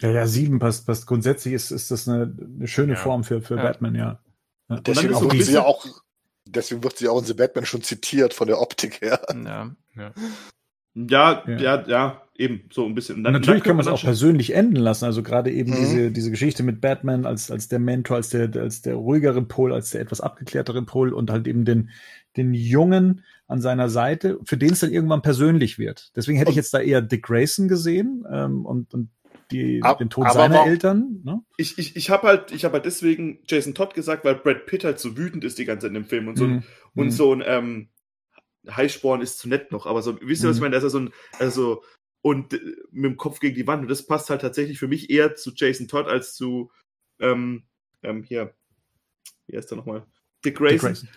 Ja, ja, sieben passt, passt. Grundsätzlich ist, ist das eine, eine schöne Ja. Form für, für Ja. Batman, ja. ja. Deswegen wird sie ja auch, deswegen wird sie auch in The Batman schon zitiert von der Optik her. ja. ja, Ja. ja, ja, eben, so ein bisschen. Und Und natürlich kann man es dann auch schon- persönlich enden lassen. Also gerade eben Mhm. diese, diese Geschichte mit Batman als, als der Mentor, als der, als der ruhigere Pol, als der etwas abgeklärtere Pol und halt eben den, den Jungen an seiner Seite, für den es dann irgendwann persönlich wird. Deswegen hätte ich jetzt da eher Dick Grayson gesehen ähm, und, und die, Ab- den Tod seiner warum- Eltern. Ne? ich, ich, ich habe halt, ich habe halt deswegen Jason Todd gesagt, weil Brad Pitt halt so wütend ist die ganze Zeit in dem Film und so, ein Mhm. und Mhm. so ein ähm, Highsporn ist zu nett noch, aber so, wisst ihr, was ich Mhm. meine? Da ist ja so ein, also, und äh, mit dem Kopf gegen die Wand. Und das passt halt tatsächlich für mich eher zu Jason Todd als zu, ähm, ähm, hier, wie heißt der nochmal? Dick Dick Grayson. Grayson.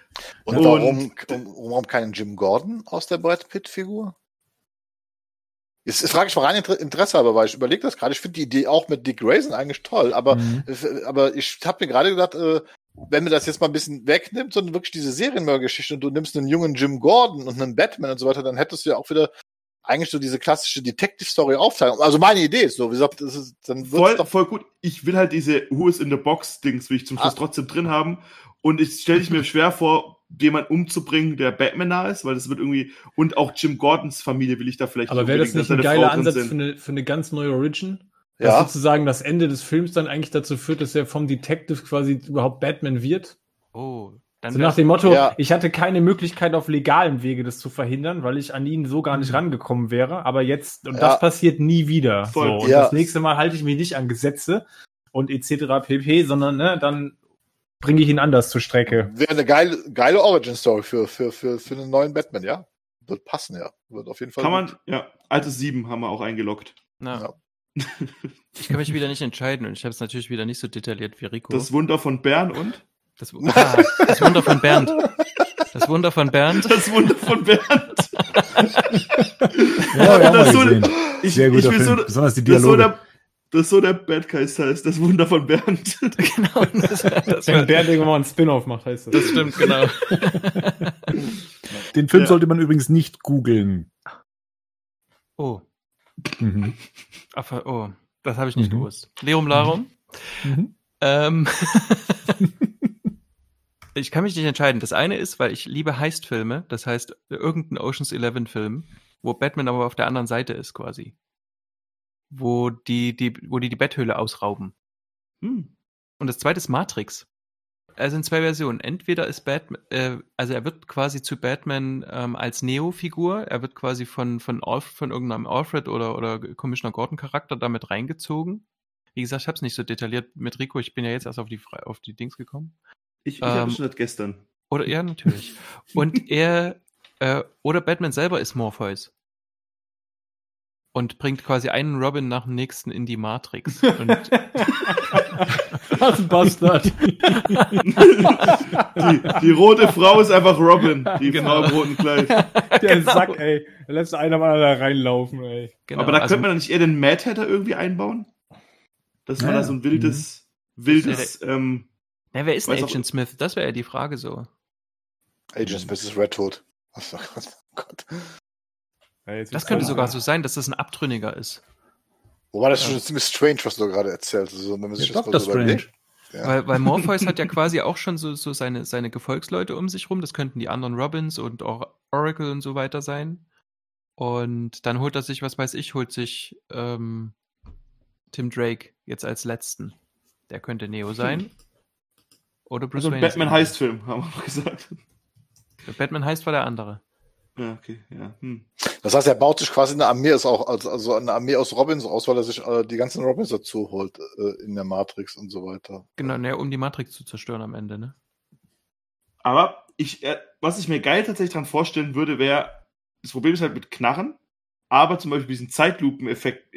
Und, Und- warum, um, warum keinen Jim Gordon aus der Brad Pitt-Figur? Jetzt, jetzt frage ich mal rein Inter- Interesse aber, weil ich überlege das gerade. Ich finde die Idee auch mit Dick Grayson eigentlich toll, aber, Mhm. aber ich habe mir gerade gedacht, äh, wenn man das jetzt mal ein bisschen wegnimmt, sondern wirklich diese Serienmördergeschichte und du nimmst einen jungen Jim Gordon und einen Batman und so weiter, dann hättest du ja auch wieder eigentlich so diese klassische Detective-Story aufteilung. Also meine Idee ist so, wie gesagt, das ist, dann wird's Voll, doch voll gut. Ich will halt diese Who is in the Box Dings, will ich zum Schluss Ah. trotzdem drin haben. Und ich stelle ich mir schwer vor, jemanden umzubringen, der Batman nah ist, weil das wird irgendwie, und auch Jim Gordons Familie will ich da vielleicht Aber wäre das nicht ein geiler Ansatz für eine, für eine ganz neue Origin? Dass ja. sozusagen das Ende des Films dann eigentlich dazu führt, dass er vom Detective quasi überhaupt Batman wird. Oh, dann So nach dem Motto, Ja. ich hatte keine Möglichkeit auf legalem Wege das zu verhindern, weil ich an ihn so gar nicht rangekommen wäre. Aber jetzt, und Ja. das passiert nie wieder. Voll. So, und Ja. das nächste Mal halte ich mich nicht an Gesetze und etc. pp, sondern ne, dann bringe ich ihn anders zur Strecke. Wäre eine geile, geile Origin-Story für, für, für, für einen neuen Batman, ja. Wird passen, ja. Wird auf jeden Fall. Kann gut. man, ja, altes Sieben haben wir auch eingeloggt. Na, Ja. Ich kann mich wieder nicht entscheiden und ich habe es natürlich wieder nicht so detailliert wie Rico. Das Wunder von Bern und? Das, ah, das Wunder von Bernd. Das Wunder von Bernd. Das Wunder von Bernd. Ja, ja, das mal so, gesehen. ich, Sehr guter ich Film. so, Besonders die das ist so Dialoge. der, das ist so der Bad Guy heißt, das Wunder von Bernd. genau. Das, das, Wenn Bernd irgendwann mal ein Spin-off macht, heißt das. das stimmt, genau. Den Film Ja. sollte man übrigens nicht googeln. Oh, Mhm. ach, oh, das habe ich nicht Mhm. gewusst. Lerum Larum. Mhm. Ähm, ich kann mich nicht entscheiden. Das eine ist, weil ich liebe Heist-Filme, das heißt irgendein Oceans 11 Film, wo Batman aber auf der anderen Seite ist quasi. Wo die, die, wo die die Betthöhle ausrauben. Hm. Und das zweite ist Matrix. Er sind zwei Versionen. Entweder ist Batman, äh, also er wird quasi zu Batman ähm, als Neo-Figur. Er wird quasi von von Alf, von irgendeinem Alfred oder oder Commissioner Gordon Charakter damit reingezogen. Wie gesagt, ich habe es nicht so detailliert mit Rico. Ich bin ja jetzt erst auf die auf die Dings gekommen. Ich, ich habe Ähm, schon seit gestern. Oder ja, natürlich. Und er äh, oder Batman selber ist Morpheus. Und bringt quasi einen Robin nach dem nächsten in die Matrix. Und Was ein Bastard. Die, die rote Frau ist einfach Robin, die Genau. Frau im roten Kleid. Der Genau. Sack, ey. Da lässt einer mal da reinlaufen, ey. genau, Aber da also- könnte man dann nicht eher den Mad Hatter irgendwie einbauen? Dass man Ja, da so ein wildes, wildes, ähm, Ja, wer ist denn auch- Agent Smith? Das wäre ja die Frage so. Agent Smith ist Red Hood. Oh Gott. Ja, Das könnte dann- sogar so sein, dass das ein Abtrünniger ist. Wobei das ist schon ziemlich strange, was du gerade erzählst. Also, wenn man sich Ja, das mal Dr. so Strange. Ja. Weil, weil Morpheus hat ja quasi auch schon so, so seine, seine Gefolgsleute um sich rum. Das könnten die anderen Robins und auch Oracle und so weiter sein. Und dann holt er sich, was weiß ich, holt sich ähm, Tim Drake jetzt als letzten. Der könnte Neo sein. Oder Bruce also ein Batman der- Heist-Film, haben wir noch gesagt. Batman heißt war der andere. Ja, okay, ja. Hm. Das heißt, er baut sich quasi eine Armee aus, auch, also, also eine Armee aus Robins aus, weil er sich äh, die ganzen Robins dazu holt äh, in der Matrix und so weiter. Genau, ne, um die Matrix zu zerstören am Ende, ne? Aber ich, äh, was ich mir geil tatsächlich dran vorstellen würde, wäre, das Problem ist halt mit Knarren, aber zum Beispiel diesen Zeitlupen-Effekt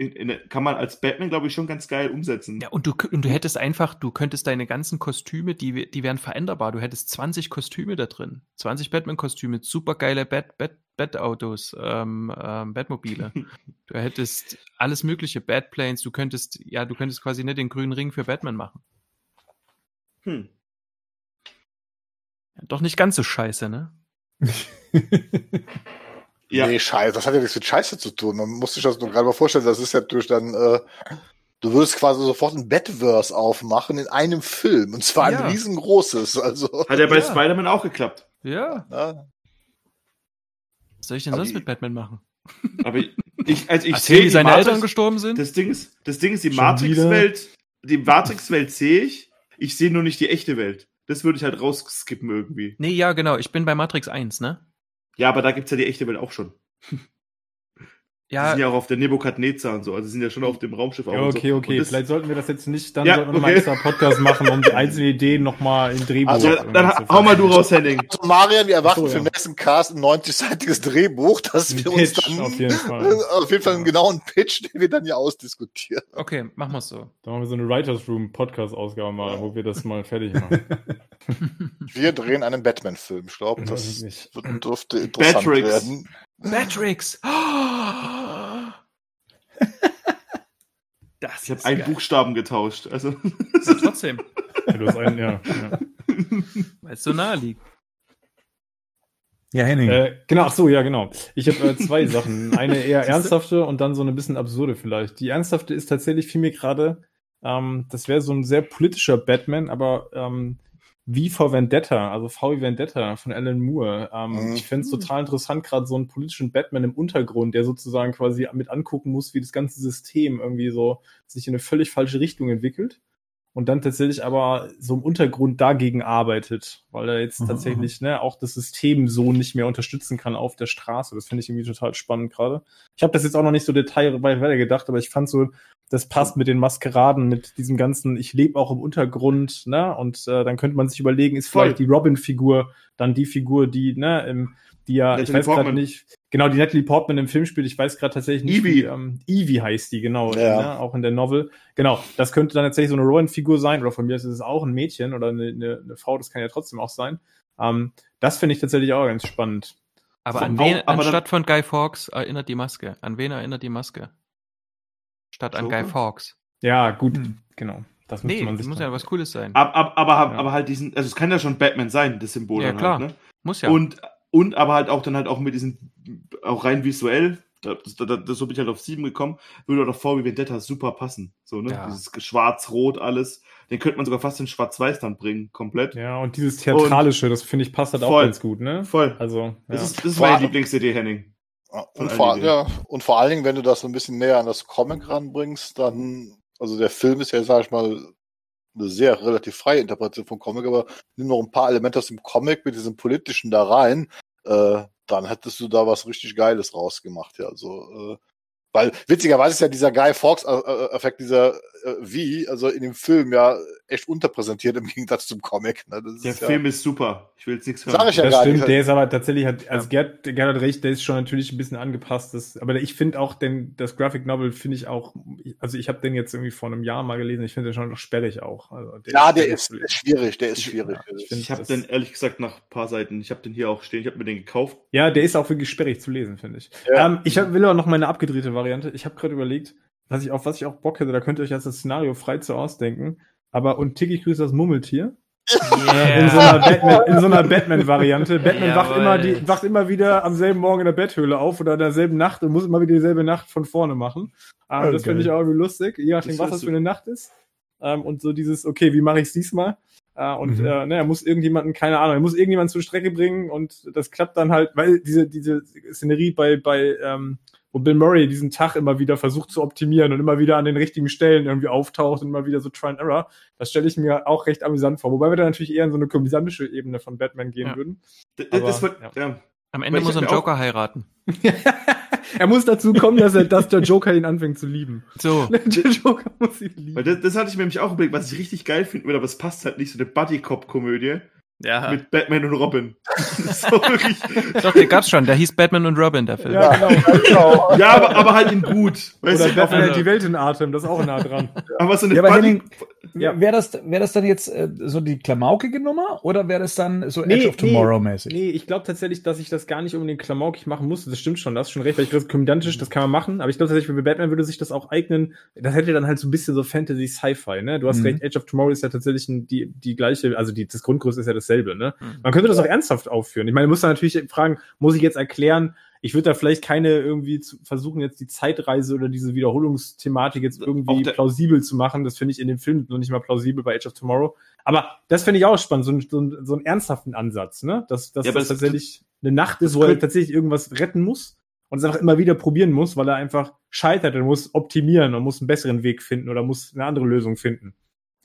kann man als Batman, glaube ich, schon ganz geil umsetzen. Ja, und du, und du hättest einfach, du könntest deine ganzen Kostüme, die, die wären veränderbar. Du hättest 20 Kostüme da drin. 20 Batman-Kostüme, supergeile Bat, Bat, Bat-Autos, ähm, ähm, Batmobile. du hättest alles mögliche, Batplanes, du könntest, ja, du könntest quasi nicht den grünen Ring für Batman machen. Hm. Doch nicht ganz so scheiße, ne? Ja. Nee, scheiße, das hat ja nichts mit Scheiße zu tun. Man muss sich das nur gerade mal vorstellen, das ist ja durch dann, äh, du würdest quasi sofort ein Batverse aufmachen in einem Film. Und zwar ja. ein riesengroßes. Also. Hat ja bei ja. Spider-Man auch geklappt. Ja. ja. Was soll ich denn Aber sonst mit Batman machen? Aber ich, als ich sehe, wie seine Matrix, Eltern gestorben sind. Das Ding ist, das Ding ist, die Matrix-Welt, die Matrix-Welt sehe ich. Ich sehe nur nicht die echte Welt. Das würde ich halt rausskippen irgendwie. Nee, ja, genau. Ich bin bei Matrix 1, ne? Ja, aber da gibt's ja die echte Welt auch schon. Ja. Die sind ja auch auf der Nebukadnezar und so, also sind ja schon auf dem Raumschiff auch. Ja, okay, so. okay. Vielleicht sollten wir das jetzt nicht, dann ja, sollten wir okay. mal extra Podcast machen, um die einzelnen Ideen nochmal in Drehbuch Also, dann hau mal du raus, Henning. Also, Marian, wir erwarten so, ja. für den nächsten Cast ein 90-seitiges Drehbuch, dass wir Pitch, uns dann auf jeden Fall, auf jeden Fall einen genauen Pitch, den wir dann ja ausdiskutieren. Okay, machen wir so. Dann machen wir so eine Writers Room Podcast Ausgabe mal, wo wir das mal fertig machen. wir drehen einen Batman-Film. Ich glaube, das dürfte interessant Batrix. werden. Matrix. Das ich habe einen geil. Buchstaben getauscht. Also ja, trotzdem. Ja, du hast einen, ja. ja. Weil es so nahe liegt. Ja, Henning. Äh, genau, ach so, ja, genau. Ich habe äh, zwei Sachen. Eine eher ernsthafte und dann so eine bisschen absurde vielleicht. Die ernsthafte ist tatsächlich viel mir gerade, ähm, das wäre so ein sehr politischer Batman, aber ähm, wie vor Vendetta, also V wie Vendetta von Alan Moore. Ähm, mhm. Ich fände es total interessant, gerade so einen politischen Batman im Untergrund, der sozusagen quasi mit angucken muss, wie das ganze System irgendwie so sich in eine völlig falsche Richtung entwickelt und dann tatsächlich aber so im Untergrund dagegen arbeitet, weil er jetzt mhm. tatsächlich ne, auch das System so nicht mehr unterstützen kann auf der Straße. Das finde ich irgendwie total spannend gerade. Ich habe das jetzt auch noch nicht so detailreich weiter gedacht, aber ich fand so, das passt mit den Maskeraden, mit diesem ganzen, ich lebe auch im Untergrund, ne? Und äh, dann könnte man sich überlegen, ist Voll. vielleicht die Robin-Figur dann die Figur, die, ne, im, die ja, Natalie ich weiß gerade nicht, genau, die Natalie Portman im Film spielt, ich weiß gerade tatsächlich nicht, Evie. Wie, ähm, Evie heißt die, genau, ja. ne, auch in der Novel. Genau, das könnte dann tatsächlich so eine Robin-Figur sein, oder von mir ist es auch ein Mädchen oder eine, eine, eine Frau, das kann ja trotzdem auch sein. Ähm, das finde ich tatsächlich auch ganz spannend. Aber an wen, auch, aber anstatt von Guy Fawkes erinnert die Maske? An wen erinnert die Maske? Statt an Guy Fawkes. Ja, gut, hm. genau. Das nee, man sich muss ja was Cooles sein. Aber, aber, aber, ja. aber halt diesen, also es kann ja schon Batman sein, das Symbol. Ja, klar. Halt, ne? Muss ja. Und, und aber halt auch dann halt auch mit diesen, auch rein visuell, das, das, das, so bin ich halt auf sieben gekommen, würde doch vor wie Vendetta super passen. So, ne? Ja. Dieses schwarz-rot alles. Den könnte man sogar fast in schwarz-weiß dann bringen, komplett. Ja, und dieses Theatralische, und das finde ich passt halt voll, auch ganz gut, ne? Voll. Also, ja. Das ist, das ist meine Lieblingsidee, Henning. Und vor, ja, und vor allen Dingen, wenn du das so ein bisschen näher an das Comic ranbringst, dann, also der Film ist ja, sag ich mal, eine sehr relativ freie Interpretation vom Comic, aber nimm noch ein paar Elemente aus dem Comic mit diesem politischen da rein, äh, dann hättest du da was richtig Geiles rausgemacht, ja. Also, äh, weil witzigerweise ist ja dieser Guy Fawkes-Effekt, dieser äh, wie, also in dem Film ja echt unterpräsentiert im Gegensatz zum Comic. Ne? der ist Film ja, ist super. Ich will jetzt nichts hören. Sag ich ja das gar stimmt, nicht. der ist aber tatsächlich, hat, als ja. Gerd, Gerd hat recht, der ist schon natürlich ein bisschen angepasst. Das, aber ich finde auch, den, das Graphic Novel finde ich auch, also ich habe den jetzt irgendwie vor einem Jahr mal gelesen, ich finde den schon noch sperrig auch. Also der ja, ist, der ist, ist, schwierig, der ist schwierig. Ja, ich ich habe den ehrlich gesagt nach ein paar Seiten, ich habe den hier auch stehen, ich habe mir den gekauft. Ja, der ist auch wirklich sperrig zu lesen, finde ich. Ja. Ähm, ich hab, will aber noch meine abgedrehte Variante. Ich habe gerade überlegt, was ich auf was ich auch Bock hätte, da könnt ihr euch jetzt das Szenario frei zu ausdenken. Aber und Tiki grüßt das Mummeltier. Yeah. In so einer Batman, in so einer Batman-Variante. Batman wacht immer, die, wacht immer wieder am selben Morgen in der Betthöhle auf oder in derselben Nacht und muss immer wieder dieselbe Nacht von vorne machen. Ähm, okay. Das finde ich auch irgendwie lustig, je nachdem, was das für eine Nacht ist. Ähm, und so dieses, okay, wie mache ich es diesmal? Äh, und mhm. äh, ne, er muss irgendjemanden, keine Ahnung, er muss irgendjemanden zur Strecke bringen und das klappt dann halt, weil diese, diese Szenerie bei, bei ähm, wo Bill Murray diesen Tag immer wieder versucht zu optimieren und immer wieder an den richtigen Stellen irgendwie auftaucht und immer wieder so Try and Error. Das stelle ich mir auch recht amüsant vor. Wobei wir da natürlich eher in so eine komödiantische Ebene von Batman gehen ja. würden. Aber, das wird, ja. Ja. Am Ende muss er einen Joker heiraten. er muss dazu kommen, dass er, dass der Joker ihn anfängt zu lieben. So. Der Joker muss ihn lieben. Weil das, das hatte ich mir nämlich auch überlegt, was ich richtig geil finde, aber es passt halt nicht so eine Buddy-Cop-Komödie Ja. mit Batman und Robin. Doch, der gab's schon. Der hieß Batman und Robin, der Film. Ja, genau. genau. Ja, aber, aber halt in gut. Weißt Oder du, Batman hält die Welt in Atem, das ist auch nah dran. aber so eine Ja, aber Buddy- Henning, Ja. wäre das, wär das dann jetzt äh, so die klamaukige Nummer oder wäre das dann so Nee, Edge of. Tomorrow mäßig? Nee, ich glaube tatsächlich, dass ich das gar nicht unbedingt klamaukig machen musste. Das stimmt schon, das ist schon recht, weil ich glaube, komödiantisch, das kann man machen. Aber ich glaube tatsächlich, bei Batman würde sich das auch eignen. Das hätte dann halt so ein bisschen so Fantasy-Sci-Fi, ne? Du hast Mhm. recht, Age of Tomorrow ist ja tatsächlich die, die gleiche, also die, das Grundgerüst ist ja dasselbe, ne? Mhm. Man könnte das auch ernsthaft aufführen. Ich meine, man muss da natürlich fragen, muss ich jetzt erklären, ich würde da vielleicht keine irgendwie zu versuchen, jetzt die Zeitreise oder diese Wiederholungsthematik jetzt irgendwie plausibel zu machen. Das finde ich in dem Film noch nicht mal plausibel bei Age of Tomorrow. Aber das finde ich auch spannend, so, ein- so, ein- so einen ernsthaften Ansatz, ne? Dass, dass Ja, das tatsächlich eine Nacht ist, wo er tatsächlich irgendwas retten muss und es einfach immer wieder probieren muss, weil er einfach scheitert und muss optimieren und muss einen besseren Weg finden oder muss eine andere Lösung finden.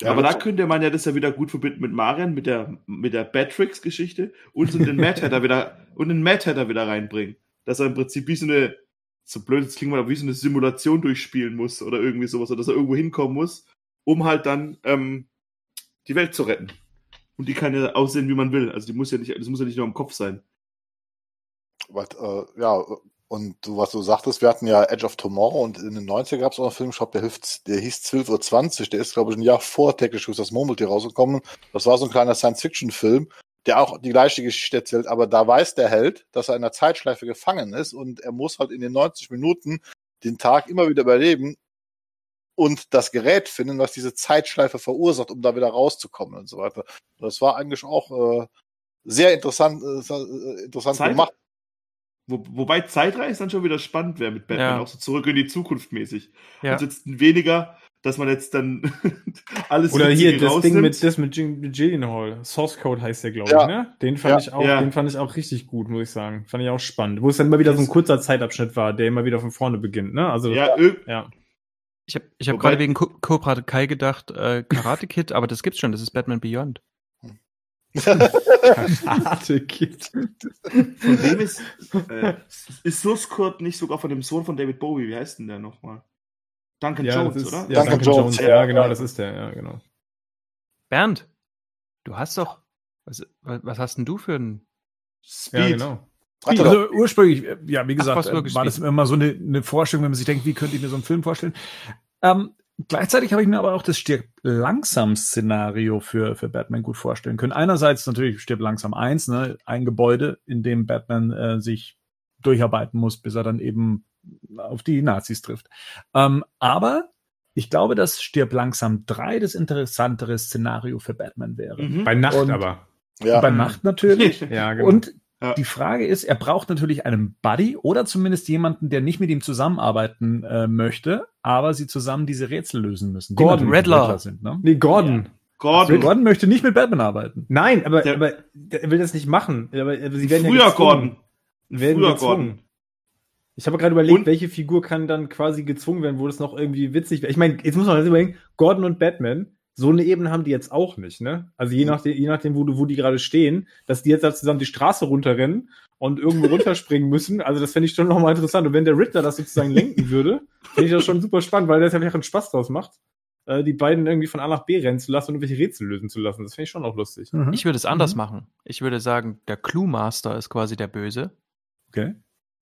Ja, aber da könnte man ja das ja wieder gut verbinden mit Marian, mit der, mit der Batrix-Geschichte und so den Mad Hatter wieder, und den Mad Hatter wieder reinbringen. Dass er im Prinzip wie so eine, so blöd es klingt, aber wie so eine Simulation durchspielen muss oder irgendwie sowas, oder dass er irgendwo hinkommen muss, um halt dann, ähm, die Welt zu retten. Und die kann ja aussehen, wie man will. Also die muss ja nicht, das muss ja nicht nur im Kopf sein. Was, äh, ja, und du, was du sagtest, wir hatten ja Edge of Tomorrow und in den 90er gab es auch einen Film, ich glaub, der, hilft, der hieß 12.20 Uhr, der ist, glaube ich, ein Jahr vor Technisch das Murmeltier rausgekommen. Das war so ein kleiner Science-Fiction-Film, der auch die gleiche Geschichte erzählt, aber da weiß der Held, dass er in einer Zeitschleife gefangen ist und er muss halt in den 90 Minuten den Tag immer wieder überleben und das Gerät finden, was diese Zeitschleife verursacht, um da wieder rauszukommen und so weiter. Das war eigentlich auch äh, sehr interessant, äh, interessant Zeit- gemacht. Wo, wobei Zeitreise dann schon wieder spannend wäre mit Batman, Ja. auch so zurück in die Zukunft mäßig. Ja. Also jetzt weniger, dass man jetzt dann alles Oder hier, das Ding rausnimmt. mit, das mit mit Gyllenhaal. Source Code heißt der, glaube Ja. ich, ne? Den fand Ja. ich auch, Ja. den fand ich auch richtig gut, muss ich sagen. Fand ich auch spannend. Wo es dann immer wieder so ein kurzer Zeitabschnitt war, der immer wieder von vorne beginnt, ne? Also, ja, ja. Ich habe ich hab gerade wegen Co- Cobra Kai gedacht, äh, Karate Kid, aber das gibt's schon, das ist Batman Beyond. Harte Kid. von wem ist, äh, ist Source Code nicht sogar von dem Sohn von David Bowie? Wie heißt denn der nochmal? Duncan Ja, Jones, ist, oder? Ja, Duncan Duncan, Jones, Jones, ja. genau, das ist der, ja, genau. Bernd, du hast doch, was, was hast denn du für ein, Speed. Ja, genau. Also ursprünglich, ja, wie gesagt, äh, wirklich war das immer so eine, eine Vorstellung, wenn man sich denkt, wie könnte ich mir so einen Film vorstellen. Ähm, gleichzeitig habe ich mir aber auch das Stirb langsam Szenario für, für Batman gut vorstellen können. Einerseits natürlich Stirb langsam eins, ne, ein Gebäude, in dem Batman äh, sich durcharbeiten muss, bis er dann eben auf die Nazis trifft. Ähm, aber ich glaube, dass Stirb langsam drei das interessantere Szenario für Batman wäre. Mhm. Bei Nacht Und- aber. Ja, Bei Nacht natürlich. Ja, genau. Und Ja. die Frage ist, er braucht natürlich einen Buddy oder zumindest jemanden, der nicht mit ihm zusammenarbeiten äh, möchte, aber sie zusammen diese Rätsel lösen müssen. die Gordon Riddler. Sind, ne? nee, Gordon. Gordon. Gordon möchte nicht mit Batman arbeiten. Nein, aber, Der- aber er will das nicht machen. Aber, aber sie werden Früher ja gezwungen. Gordon. Werden Früher gezwungen. Gordon. Ich habe gerade überlegt, Und- welche Figur kann dann quasi gezwungen werden, wo das noch irgendwie witzig wäre. Ich meine, jetzt muss man halt überlegen, Gordon und Batman, so eine Ebene haben die jetzt auch nicht, ne? Also je nachdem, je nachdem, wo, du- wo die gerade stehen, dass die jetzt da zusammen die Straße runterrennen und irgendwo runterspringen müssen. Also das fände ich schon nochmal interessant. Und wenn der Riddler das sozusagen lenken würde, fände ich das schon super spannend, weil der das ja einfach einen Spaß draus macht, äh, die beiden irgendwie von A nach B rennen zu lassen und irgendwelche Rätsel lösen zu lassen. Das finde ich schon auch lustig. Mhm. ich würde es anders Mhm. machen. Ich würde sagen, der Clue Master ist quasi der Böse. Okay.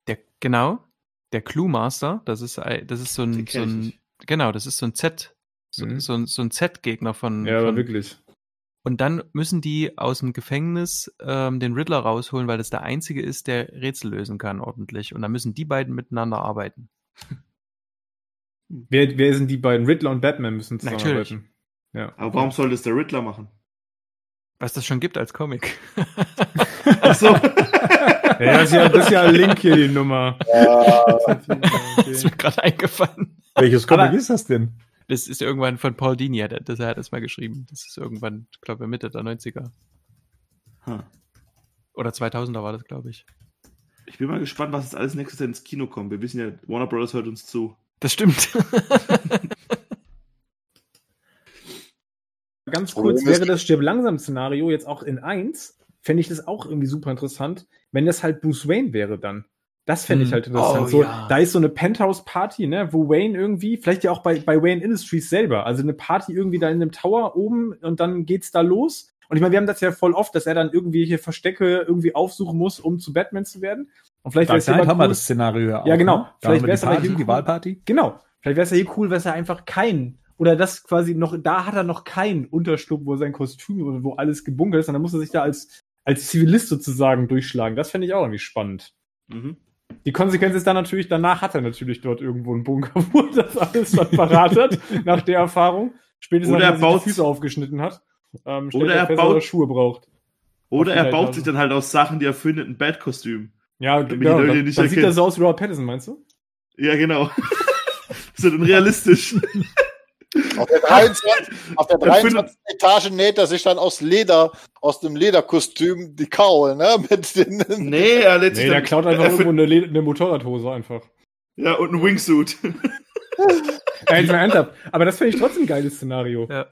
Der, genau, der Clue Master, das ist, ein- das ist so ein, so ein genau, das ist so ein Z, so, Mhm. so, ein- so ein Z-Gegner von, Ja, von wirklich. Und dann müssen die aus dem Gefängnis ähm, den Riddler rausholen, weil das der einzige ist, der Rätsel lösen kann ordentlich. Und dann müssen die beiden miteinander arbeiten. Wer, wer sind die beiden? Riddler und Batman müssen Natürlich. zusammenarbeiten. Ja. Aber warum soll das der Riddler machen? Was das schon gibt als Comic. Ach so. Ja, das ist ja, das ist ja ein Link hier, die Nummer. ist mir gerade eingefallen. Welches Comic Aber- ist das denn? Das ist irgendwann von Paul Dini, der, das, er hat das mal geschrieben. Das ist irgendwann, ich glaube, Mitte der 90er. Hm. Oder 2000er war das, glaube ich. Ich bin mal gespannt, was jetzt alles nächstes Jahr ins Kino kommt. Wir wissen ja, Warner Brothers hört uns zu. Das stimmt. Ganz kurz, wäre das Stirb langsam Szenario jetzt auch in 1, fände ich das auch irgendwie super interessant, wenn das halt Bruce Wayne wäre dann. Das fände ich Hm. halt interessant. Oh, so, ja. Da ist so eine Penthouse-Party, ne, wo Wayne irgendwie, vielleicht ja auch bei, bei Wayne Industries selber, also eine Party irgendwie da in einem Tower oben und dann geht's da los Und ich meine, wir haben das ja voll oft, dass er dann irgendwelche Verstecke irgendwie aufsuchen muss, um zu Batman zu werden. Und vielleicht wäre es ja haben wir cool- das Szenario ja auch. Ja, genau. Ne? Vielleicht wir wär's die, aber hier die. Wahlparty. Genau. Vielleicht wäre es ja hier cool, dass er einfach keinen oder das quasi noch, da hat er noch keinen Unterschlupf, wo sein Kostüm oder wo alles gebunkert ist, und dann muss er sich da als, als Zivilist sozusagen durchschlagen. Das fände ich auch irgendwie spannend. Mhm. Die Konsequenz ist dann natürlich, danach hat er natürlich dort irgendwo einen Bunker, wo er das alles schon parat hat, nach der Erfahrung. Spätestens, Oder er er baut- die Füße aufgeschnitten hat. Ähm, Oder er fest, baut- Schuhe braucht. Oder er die baut sich dann halt aus Sachen, die er findet, ein Bad-Kostüm. Ja, Damit die genau. Leute Dann, nicht dann sieht er so aus wie Robert Pattinson, meinst du? Ja, genau. ist ja dann realistisch. Auf der 23, auf der Er findet- 23. Etage näht er sich dann aus Leder, aus dem Lederkostüm die Kaul, ne? Mit den, nee, er lädt sich Nee, der klaut einfach irgendwo eine, Le- eine Motorradhose einfach. Ja, und ein Wingsuit. Ja. Aber das finde ich trotzdem ein geiles Szenario. Ja.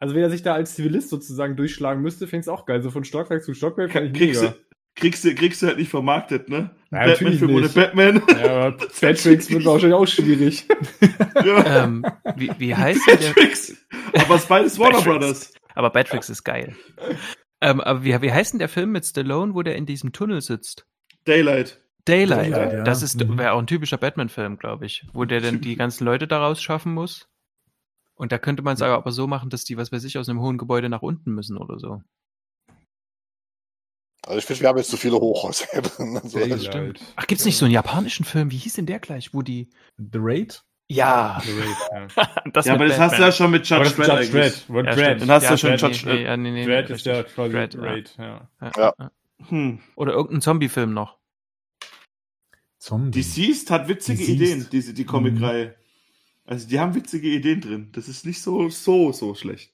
Also wenn er sich da als Zivilist sozusagen durchschlagen müsste, fände ich es auch geil. So von Stockwerk zu Stockwerk kann ich kriegst, mega. Kriegst, du, kriegst du halt nicht vermarktet, ne? Ja, Batman natürlich für ohne nicht. Batman. Ja, aber Patricks wird wahrscheinlich auch schwierig. ja. Ähm, wie, wie heißt denn der? Patricks. Aber es ist beides Warner Patricks. Brothers. Aber Batrix ist geil. Ähm, aber wie, wie heißt denn der Film mit Stallone, wo der in diesem Tunnel sitzt? Daylight. Daylight. Daylight, ja. Das ist Mhm. wäre auch ein typischer Batman-Film, glaube ich, wo der dann die ganzen Leute da rausschaffen muss. Und da könnte man es aber so machen, dass die, was weiß ich, aus einem hohen Gebäude nach unten müssen oder so. Also ich finde, wir haben jetzt zu viele Hochhäuser. Also, Ja, stimmt. Ach, gibt's nicht so einen japanischen Film? Wie hieß denn der gleich, wo die. The Raid? Ja, The Raid, ja. das Ja, aber das hast du Batman. ja schon mit Judge Dredd Judge. Dredd. Ja, Dredd. Dann hast du ja, schon Dredd, Judge- nee, ja, nee, nee, Dredd ist ja richtig. quasi Dredd, ja. Raid, ja. Ja, Ja. ja. Hm. Oder irgendein Zombie-Film noch. Zombie. Deceased hat witzige Deceased. Ideen, diese, die Comic-Reihe. Also die haben witzige Ideen drin. Das ist nicht so, so, so schlecht.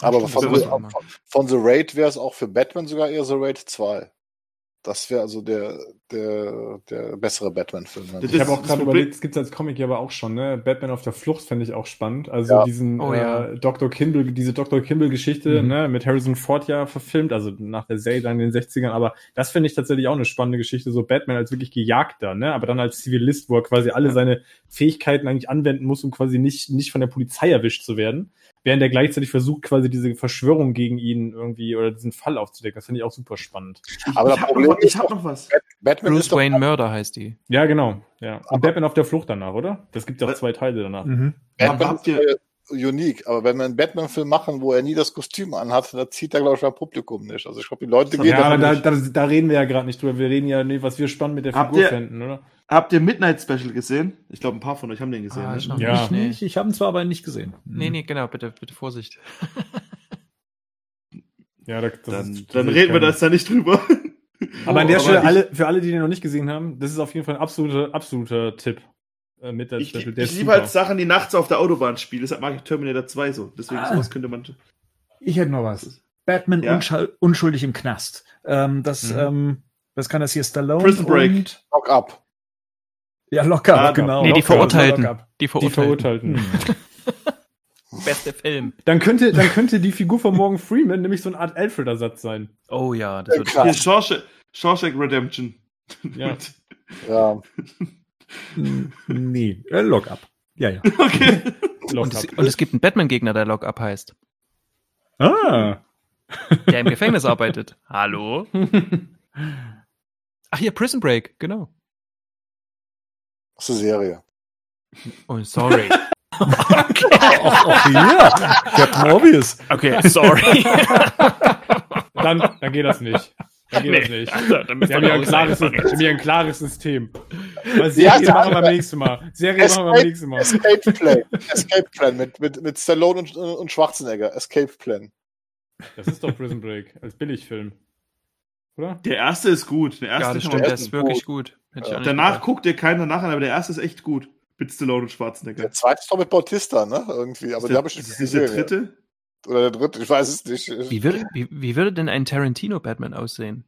Aber von, The, von, von The Raid wäre es auch für Batman sogar eher The Raid 2. Das wäre also der, der, der bessere Batman-Film. Das Ich habe auch das gerade überlegt, es gibt als Comic ja aber auch schon, ne? Batman auf der Flucht fände ich auch spannend. Also Ja. diesen Oh ja. äh, Dr. Kimball, diese Dr. Kimball-Geschichte, Mhm. ne, mit Harrison Ford ja verfilmt, also nach der Serie dann in den 60ern, aber das finde ich tatsächlich auch eine spannende Geschichte, so Batman als wirklich Gejagter, ne? Aber dann als Zivilist, wo er quasi alle seine Fähigkeiten eigentlich anwenden muss, um quasi nicht, nicht von der Polizei erwischt zu werden. Während er gleichzeitig versucht, quasi diese Verschwörung gegen ihn irgendwie oder diesen Fall aufzudecken. Das finde ich auch super spannend. Aber das ich habe Problem noch, ich ist hab noch was. Batman Bruce ist doch, Wayne Murder heißt die. Ja, genau. Ja. Und Aber- Batman auf der Flucht danach, oder? Das gibt ja auch zwei Teile danach. Mhm. Batman habt ihr- unique. Aber wenn wir einen Batman-Film machen, wo er nie das Kostüm anhat, dann zieht er, glaube ich, beim Publikum nicht. Also ich glaube, die Leute gehen Ja, aber da, nicht. da, da reden wir ja gerade nicht drüber. Wir reden ja, nee, was wir spannend mit der Habt Figur ihr- fänden, oder? Habt ihr Midnight Special gesehen? Ich glaube, ein paar von euch haben den gesehen. Ah, ne? ich Ja. nicht. Nee. Ich, ich habe ihn zwar aber nicht gesehen. nee, nee, genau, bitte, bitte Vorsicht. Ja, da, das Dann, dann reden wir kein- da nicht drüber. Aber an der Aber Stelle, alle, für alle, die den noch nicht gesehen haben, das ist auf jeden Fall ein absoluter, absoluter Tipp. Äh, mit der Ich, ich, Der ist liebe halt Sachen, die nachts auf der Autobahn spielen. Deshalb mag ich Terminator 2 so. Deswegen Ah. sowas könnte man. Ich hätte noch was. Batman Ja? unschul- unschuldig im Knast. Ähm, das, Mhm. ähm, das kann das hier Stallone. Prison Break. Und, Lock up. ja, locker, Ah, genau. Nee, die Verurteilten. Lock-up. Die Die Verurteilten. Beste Film. Dann könnte, dann könnte die Figur von Morgan Freeman nämlich so eine Art Alfred-Ersatz sein. Oh ja, das wird. Hier, Shawshank, Shawshank Redemption. Ja. Ja. Nee, äh, Lock up. Ja, ja. okay. Lock Und es, up. und es gibt einen Batman-Gegner, der Lock-Up heißt. Ah. Der im Gefängnis arbeitet. Hallo? Ach hier, Prison Break, genau. Das ist eine Serie. Oh, sorry. Ach ja, Captain Obvious. Okay, sorry. Dann, dann geht das nicht. Dann geht das nicht. Dann müsst Wir haben ja ein klares, wir ja ein klares System. Weil Ja, Serie ja. machen wir beim nächsten Mal. Serie machen wir beim nächsten Mal. Escape Plan. Escape Plan mit, mit, mit Stallone und, und Schwarzenegger. Escape Plan. Das ist doch Prison Break als Billigfilm. Oder? Der erste ist gut. Der erste Ja, stimmt, der ist wirklich gut. Auch nicht Danach gedacht. guckt dir keiner nach, aber der erste ist echt gut. Mit Stallone und Schwarzenegger. Der zweite ist doch mit Bautista, ne? Irgendwie. Aber Ist der, habe ich nicht ist das der gesehen. dritte? Oder der dritte, ich weiß es nicht. Wie würde, wie, wie würde denn ein Tarantino-Batman aussehen?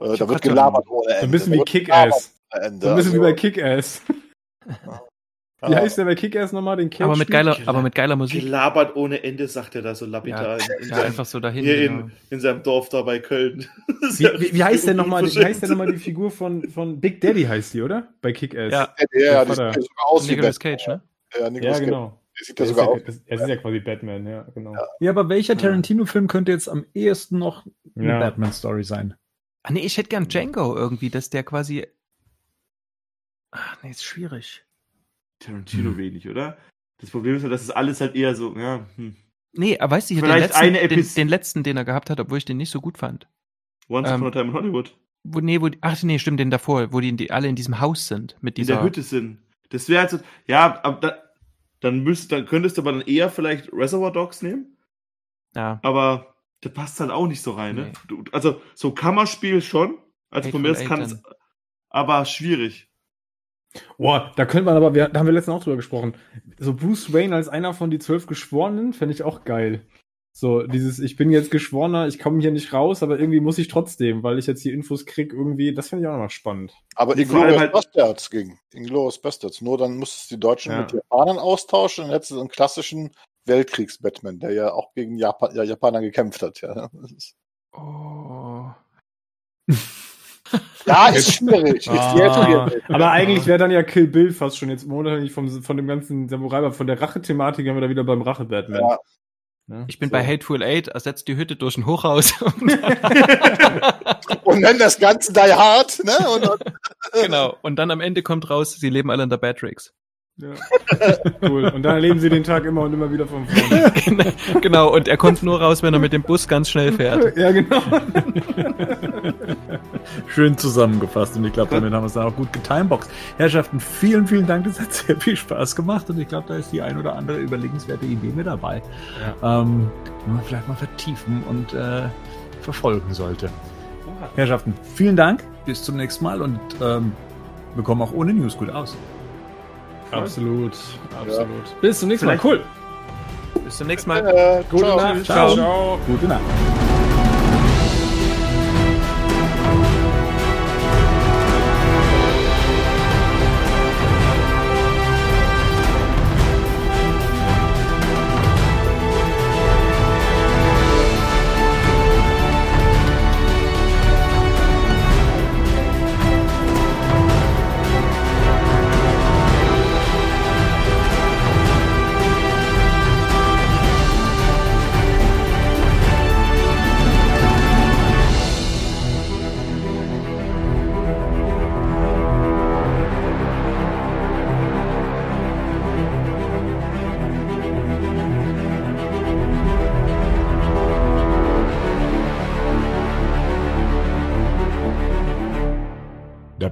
Äh, da wird gelabert ohne Ende. So ein bisschen Da wie wird Kick-Ass. So ein bisschen wie Also, bei Kick-Ass. Wie ja. heißt der bei Kick-Ass nochmal? Den Cage Aber mit geiler, aber mit geiler Musik. Gelabert ohne Ende, sagt er da so lapidar. Ja, in, in, ja, seinem, einfach so dahin. hier genau. in, in seinem Dorf da bei Köln. Wie, wie, wie heißt der nochmal? Wie heißt der nochmal die Figur von, von Big Daddy heißt die, oder? Bei Kick-Ass. Ja, Ja, ja, Vater. sieht sogar aus wie Nicolas Batman. Cage, ne? Ja, Nicolas ja Cage. genau. Der sieht Er ja ist sogar ja, aus. das- er ist ja quasi Batman, ja, genau. Ja. Ja, aber welcher Tarantino-Film könnte jetzt am ehesten noch eine Ja. Batman-Story sein? Ah, nee, ich hätte gern Django irgendwie, dass der quasi. Ach, nee, ist schwierig. Tarantino Hm. wenig, oder? Das Problem ist ja, dass es alles halt eher so, ja, hm. Nee, aber weißt du, den Vielleicht letzten, eine den, den letzten, den er gehabt hat, obwohl ich den nicht so gut fand. Once Ähm, Upon a Time in Hollywood. Wo, nee, wo, ach nee, stimmt, den davor, wo die, in die alle in diesem Haus sind. Mit In dieser, der Hütte sind. Das wäre halt so, ja, aber da, dann müsst, dann könntest du aber dann eher vielleicht Reservoir Dogs nehmen, Ja, aber das passt halt auch nicht so rein, ne? Nee. Du, also, so Kammerspiel schon. Also von mir aus kann es, aber schwierig. Boah, da könnte man aber, wir, da haben wir letztens auch drüber gesprochen. So Bruce Wayne als einer von die zwölf Geschworenen fände ich auch geil. So, dieses, ich bin jetzt Geschworener, ich komme hier nicht raus, aber irgendwie muss ich trotzdem, weil ich jetzt hier Infos krieg, irgendwie, das finde ich auch nochmal spannend. Aber Inglourious halt- Bastards ging. Inglourious Bastards. Nur dann musstest du die Deutschen Ja. mit Japanern austauschen und jetzt so einen klassischen Weltkriegs-Batman, der ja auch gegen Japan, ja, Japaner gekämpft hat. Ja, Oh. ja ist schwierig. Ist Ah, schwierig. aber eigentlich wäre dann ja Kill Bill fast schon jetzt monatlich vom, von dem ganzen Samurai, aber von der Rache-Thematik haben wir da wieder beim Rache-Batman. Ja. Ne? Ich bin So. bei Hateful Eight, ersetzt die Hütte durch ein Hochhaus. Und nennen das Ganze Die Hard, ne? Und, und, genau. Und dann am Ende kommt raus, sie leben alle in der Batrix. Ja. cool. Und dann erleben sie den Tag immer und immer wieder von vorne. genau. Und er kommt nur raus, wenn er mit dem Bus ganz schnell fährt. ja, genau. Schön zusammengefasst und ich glaube, damit haben wir es dann auch gut getimeboxt. Herrschaften, vielen, vielen Dank. Das hat sehr viel Spaß gemacht und ich glaube, da ist die ein oder andere überlegenswerte Idee mit dabei, ähm, die man vielleicht mal vertiefen und äh, verfolgen sollte. Herrschaften, vielen Dank. Bis zum nächsten Mal und ähm, wir kommen auch ohne News gut aus. Absolut, absolut. Bis zum nächsten Mal. Cool. Bis zum nächsten Mal. äh, Gute ciao. Nacht. Ciao. Ciao. Gute Nacht. Der